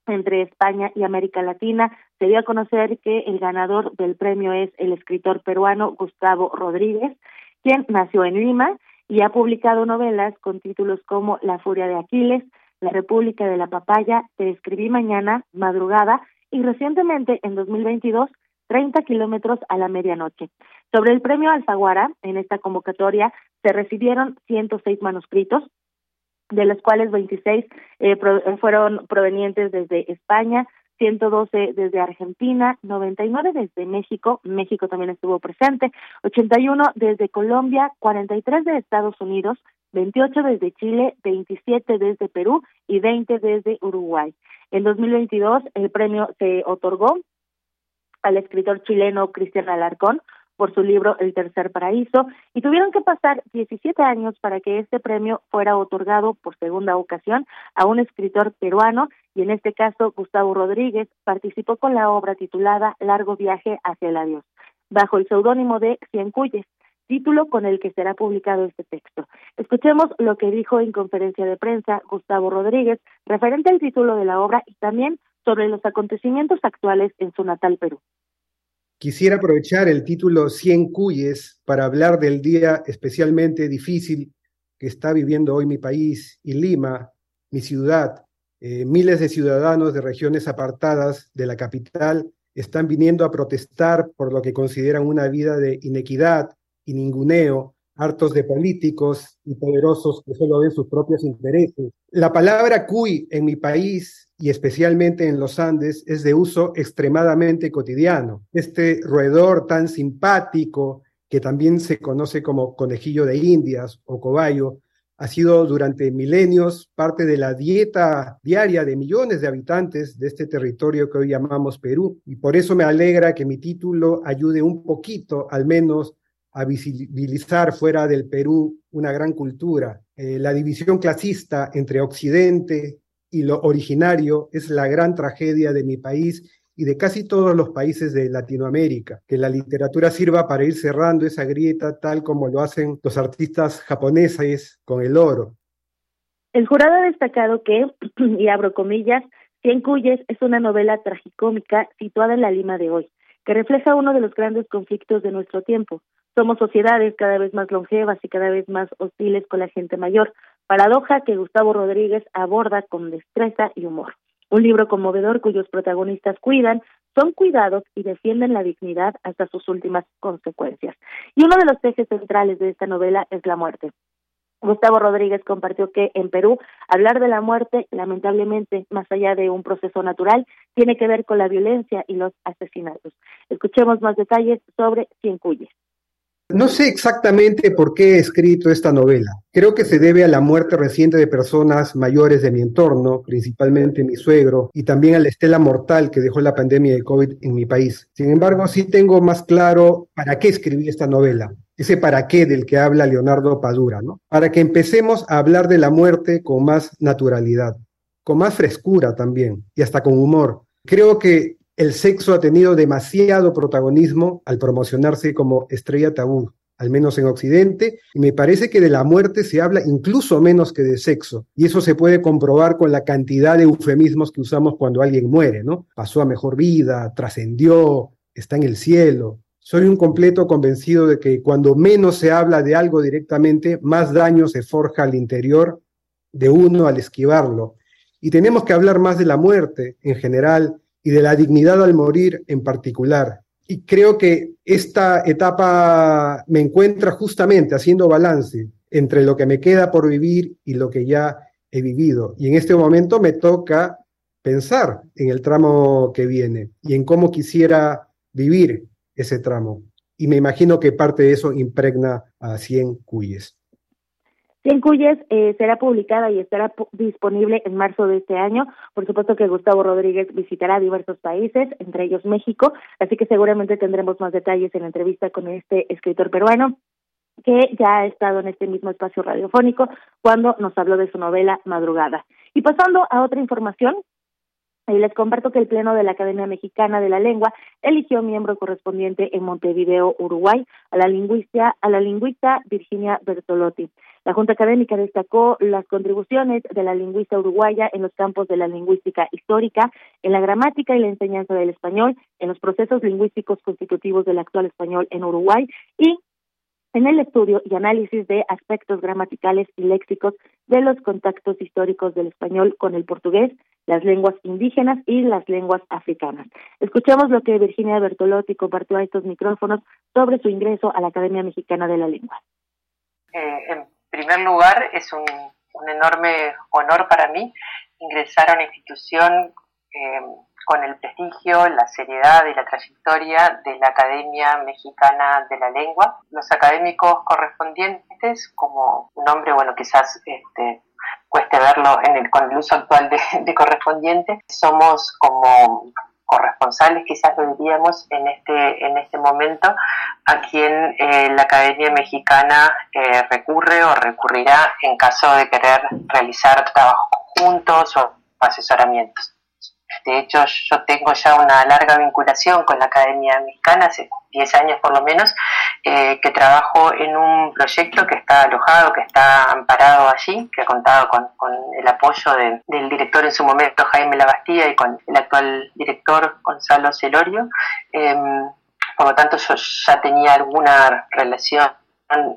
entre España y América Latina. Se dio a conocer que el ganador del premio es el escritor peruano Gustavo Rodríguez, quien nació en Lima y ha publicado novelas con títulos como La furia de Aquiles, La República de la Papaya, Te escribí mañana, Madrugada y recientemente en 2022 30 kilómetros a la medianoche. Sobre el premio Alfaguara, en esta convocatoria se recibieron 106 manuscritos, de los cuales 26 eh, eh, fueron provenientes desde España, 112 desde Argentina, 99 desde México, México también estuvo presente, 81 desde Colombia, 43 de Estados Unidos, 28 desde Chile, 27 desde Perú y 20 desde Uruguay. En 2022 el premio se otorgó al escritor chileno Cristian Alarcón por su libro El Tercer Paraíso y tuvieron que pasar 17 años para que este premio fuera otorgado por segunda ocasión a un escritor peruano y en este caso Gustavo Rodríguez participó con la obra titulada Largo viaje hacia el adiós, bajo el seudónimo de Cuyes, título con el que será publicado este texto. Escuchemos lo que dijo en conferencia de prensa Gustavo Rodríguez referente al título de la obra y también sobre los acontecimientos actuales en su natal Perú. Quisiera aprovechar el título 100 Cuyes para hablar del día especialmente difícil que está viviendo hoy mi país y Lima, mi ciudad. Eh, miles de ciudadanos de regiones apartadas de la capital están viniendo a protestar por lo que consideran una vida de inequidad y ninguneo, hartos de políticos y poderosos que solo ven sus propios intereses. La palabra cuy en mi país y especialmente en los Andes es de uso extremadamente cotidiano. Este roedor tan simpático, que también se conoce como conejillo de indias o cobayo, ha sido durante milenios parte de la dieta diaria de millones de habitantes de este territorio que hoy llamamos Perú. Y por eso me alegra que mi título ayude un poquito, al menos, a visibilizar fuera del Perú una gran cultura. Eh, la división clasista entre Occidente y lo originario es la gran tragedia de mi país y de casi todos los países de Latinoamérica. Que la literatura sirva para ir cerrando esa grieta tal como lo hacen los artistas japoneses con el oro. El jurado ha destacado que, y abro comillas, Cien Cuyes es una novela tragicómica situada en la Lima de hoy, que refleja uno de los grandes conflictos de nuestro tiempo. Somos sociedades cada vez más longevas y cada vez más hostiles con la gente mayor, paradoja que Gustavo Rodríguez aborda con destreza y humor. Un libro conmovedor cuyos protagonistas cuidan, son cuidados y defienden la dignidad hasta sus últimas consecuencias. Y uno de los ejes centrales de esta novela es la muerte. Gustavo Rodríguez compartió que en Perú hablar de la muerte, lamentablemente, más allá de un proceso natural, tiene que ver con la violencia y los asesinatos. Escuchemos más detalles sobre Cuyes. No sé exactamente por qué he escrito esta novela. Creo que se debe a la muerte reciente de personas mayores de mi entorno, principalmente mi suegro, y también a la estela mortal que dejó la pandemia de COVID en mi país. Sin embargo, sí tengo más claro para qué escribí esta novela. Ese para qué del que habla Leonardo Padura, ¿no? Para que empecemos a hablar de la muerte con más naturalidad, con más frescura también, y hasta con humor. Creo que el sexo ha tenido demasiado protagonismo al promocionarse como estrella tabú, al menos en Occidente, y me parece que de la muerte se habla incluso menos que de sexo, y eso se puede comprobar con la cantidad de eufemismos que usamos cuando alguien muere, ¿no? Pasó a mejor vida, trascendió, está en el cielo. Soy un completo convencido de que cuando menos se habla de algo directamente, más daño se forja al interior de uno al esquivarlo. Y tenemos que hablar más de la muerte en general y de la dignidad al morir en particular. Y creo que esta etapa me encuentra justamente haciendo balance entre lo que me queda por vivir y lo que ya he vivido. Y en este momento me toca pensar en el tramo que viene y en cómo quisiera vivir ese tramo. Y me imagino que parte de eso impregna a 100 Cuyes. Cuyes eh, será publicada y estará disponible en marzo de este año. Por supuesto que Gustavo Rodríguez visitará diversos países, entre ellos México, así que seguramente tendremos más detalles en la entrevista con este escritor peruano que ya ha estado en este mismo espacio radiofónico cuando nos habló de su novela Madrugada. Y pasando a otra información, y les comparto que el Pleno de la Academia Mexicana de la Lengua eligió miembro correspondiente en Montevideo, Uruguay, a la lingüista, a la lingüista Virginia Bertolotti. La Junta Académica destacó las contribuciones de la lingüista uruguaya en los campos de la lingüística histórica, en la gramática y la enseñanza del español, en los procesos lingüísticos constitutivos del actual español en Uruguay y en el estudio y análisis de aspectos gramaticales y léxicos de los contactos históricos del español con el portugués, las lenguas indígenas y las lenguas africanas. Escuchemos lo que Virginia Bertolotti compartió a estos micrófonos sobre su ingreso a la Academia Mexicana de la Lengua. Eh, en primer lugar, es un, enorme honor para mí ingresar a una institución eh, con el prestigio, la seriedad y la trayectoria de la Academia Mexicana de la Lengua. Los académicos correspondientes, como un nombre, bueno, quizás este, cueste verlo en el, con el uso actual de, de correspondiente, somos como corresponsales, quizás lo en este, en este momento, a quien eh, la Academia Mexicana eh, recurre o recurrirá en caso de querer realizar trabajos conjuntos o asesoramientos. De hecho, yo tengo ya una larga vinculación con la Academia Mexicana, hace 10 años por lo menos, eh, que trabajo en un proyecto que está alojado, que está amparado allí, que ha contado con, con el apoyo de, del director en su momento, Jaime Labastía, y con el actual director, Gonzalo Celorio. Eh, por lo tanto, yo ya tenía alguna relación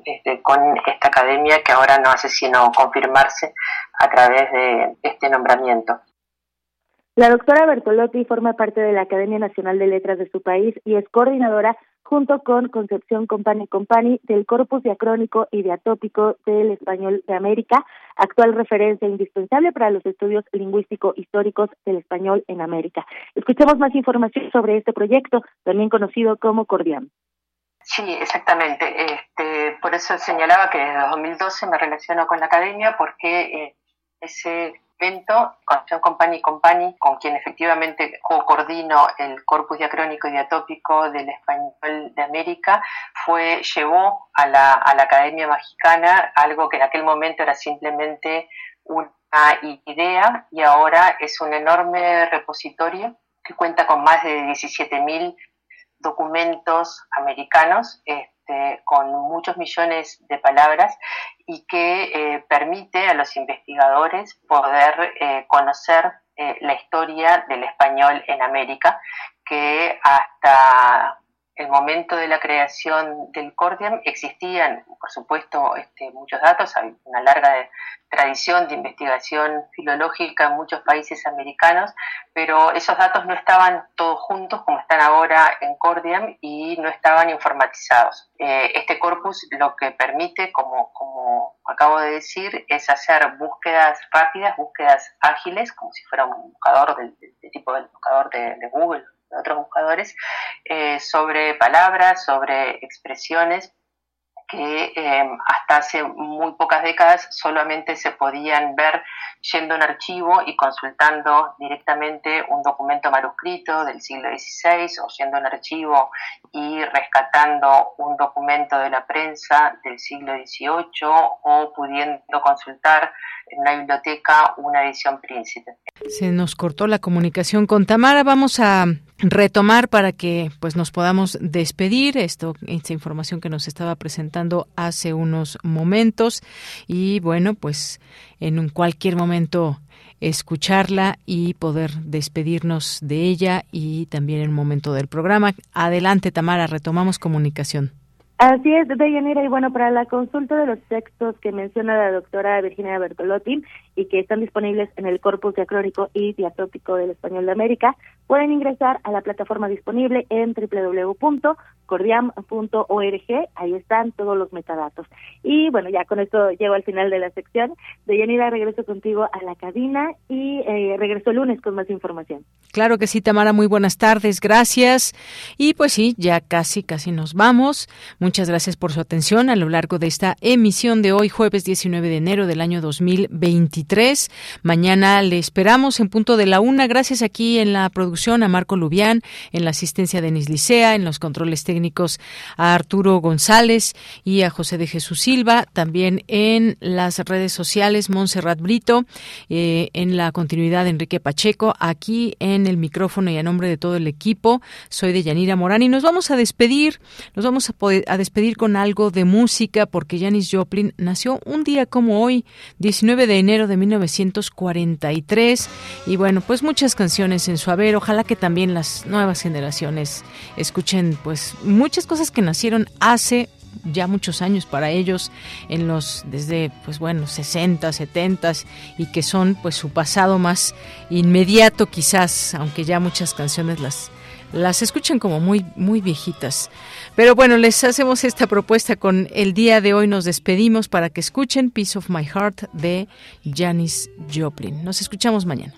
este, con esta academia que ahora no hace sino confirmarse a través de este nombramiento. La doctora Bertolotti forma parte de la Academia Nacional de Letras de su país y es coordinadora junto con Concepción Company Company del Corpus Diacrónico y Diatópico del Español de América, actual referencia indispensable para los estudios lingüístico-históricos del español en América. Escuchemos más información sobre este proyecto, también conocido como Cordiam. Sí, exactamente. Este, por eso señalaba que desde 2012 me relaciono con la academia porque eh, ese evento, Concepción Company Company, con quien efectivamente co-coordino el corpus diacrónico y diatópico del español de América, fue, llevó a la, a la Academia Mexicana algo que en aquel momento era simplemente una idea y ahora es un enorme repositorio que cuenta con más de 17.000 documentos americanos. Este, con muchos millones de palabras y que eh, permite a los investigadores poder eh, conocer eh, la historia del español en América, que hasta el momento de la creación del Cordiam existían, por supuesto, este, muchos datos, hay una larga tradición de investigación filológica en muchos países americanos, pero esos datos no estaban todos juntos como están ahora en Cordiam y no estaban informatizados. Eh, este corpus lo que permite, como, como acabo de decir, es hacer búsquedas rápidas, búsquedas ágiles, como si fuera un buscador del, tipo del buscador de, de Google otros buscadores, eh, sobre palabras, sobre expresiones que eh, hasta hace muy pocas décadas solamente se podían ver yendo a un archivo y consultando directamente un documento manuscrito del siglo XVI o yendo a un archivo y rescatando un documento de la prensa del siglo XVIII o pudiendo consultar en una biblioteca una edición príncipe. Se nos cortó la comunicación con Tamara. Vamos a retomar para que pues nos podamos despedir. Esto esta información que nos estaba presentando hace unos momentos. Y bueno pues en cualquier momento escucharla y poder despedirnos de ella y también en un momento del programa. Adelante Tamara retomamos comunicación. Así es, Deyanira, y bueno, para la consulta de los textos que menciona la doctora Virginia Bertolotti, y que están disponibles en el corpus diacrónico y diatópico del Español de América, pueden ingresar a la plataforma disponible en www.cordiam.org. Ahí están todos los metadatos. Y bueno, ya con esto llego al final de la sección. De Yanira, regreso contigo a la cabina y eh, regreso el lunes con más información. Claro que sí, Tamara, muy buenas tardes, gracias. Y pues sí, ya casi, casi nos vamos. Muchas gracias por su atención a lo largo de esta emisión de hoy, jueves 19 de enero del año 2023. Mañana le esperamos en punto de la una. Gracias aquí en la producción a Marco Lubián, en la asistencia de Licea, en los controles técnicos a Arturo González y a José de Jesús Silva, también en las redes sociales Montserrat Brito, eh, en la continuidad Enrique Pacheco, aquí en el micrófono y a nombre de todo el equipo, soy de Yanira Morán y nos vamos a despedir, nos vamos a, poder, despedir con algo de música porque Janis Joplin nació un día como hoy, 19 de enero de 1943 y bueno, pues muchas canciones en su haber, ojalá que también las nuevas generaciones escuchen pues muchas cosas que nacieron hace ya muchos años para ellos en los desde pues bueno 60 70 y que son pues su pasado más inmediato quizás aunque ya muchas canciones las las escuchan como muy muy viejitas. Pero bueno les hacemos esta propuesta con el día de hoy. Nos despedimos para que escuchen Piece of My Heart de Janis Joplin. Nos escuchamos mañana.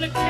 Complicated.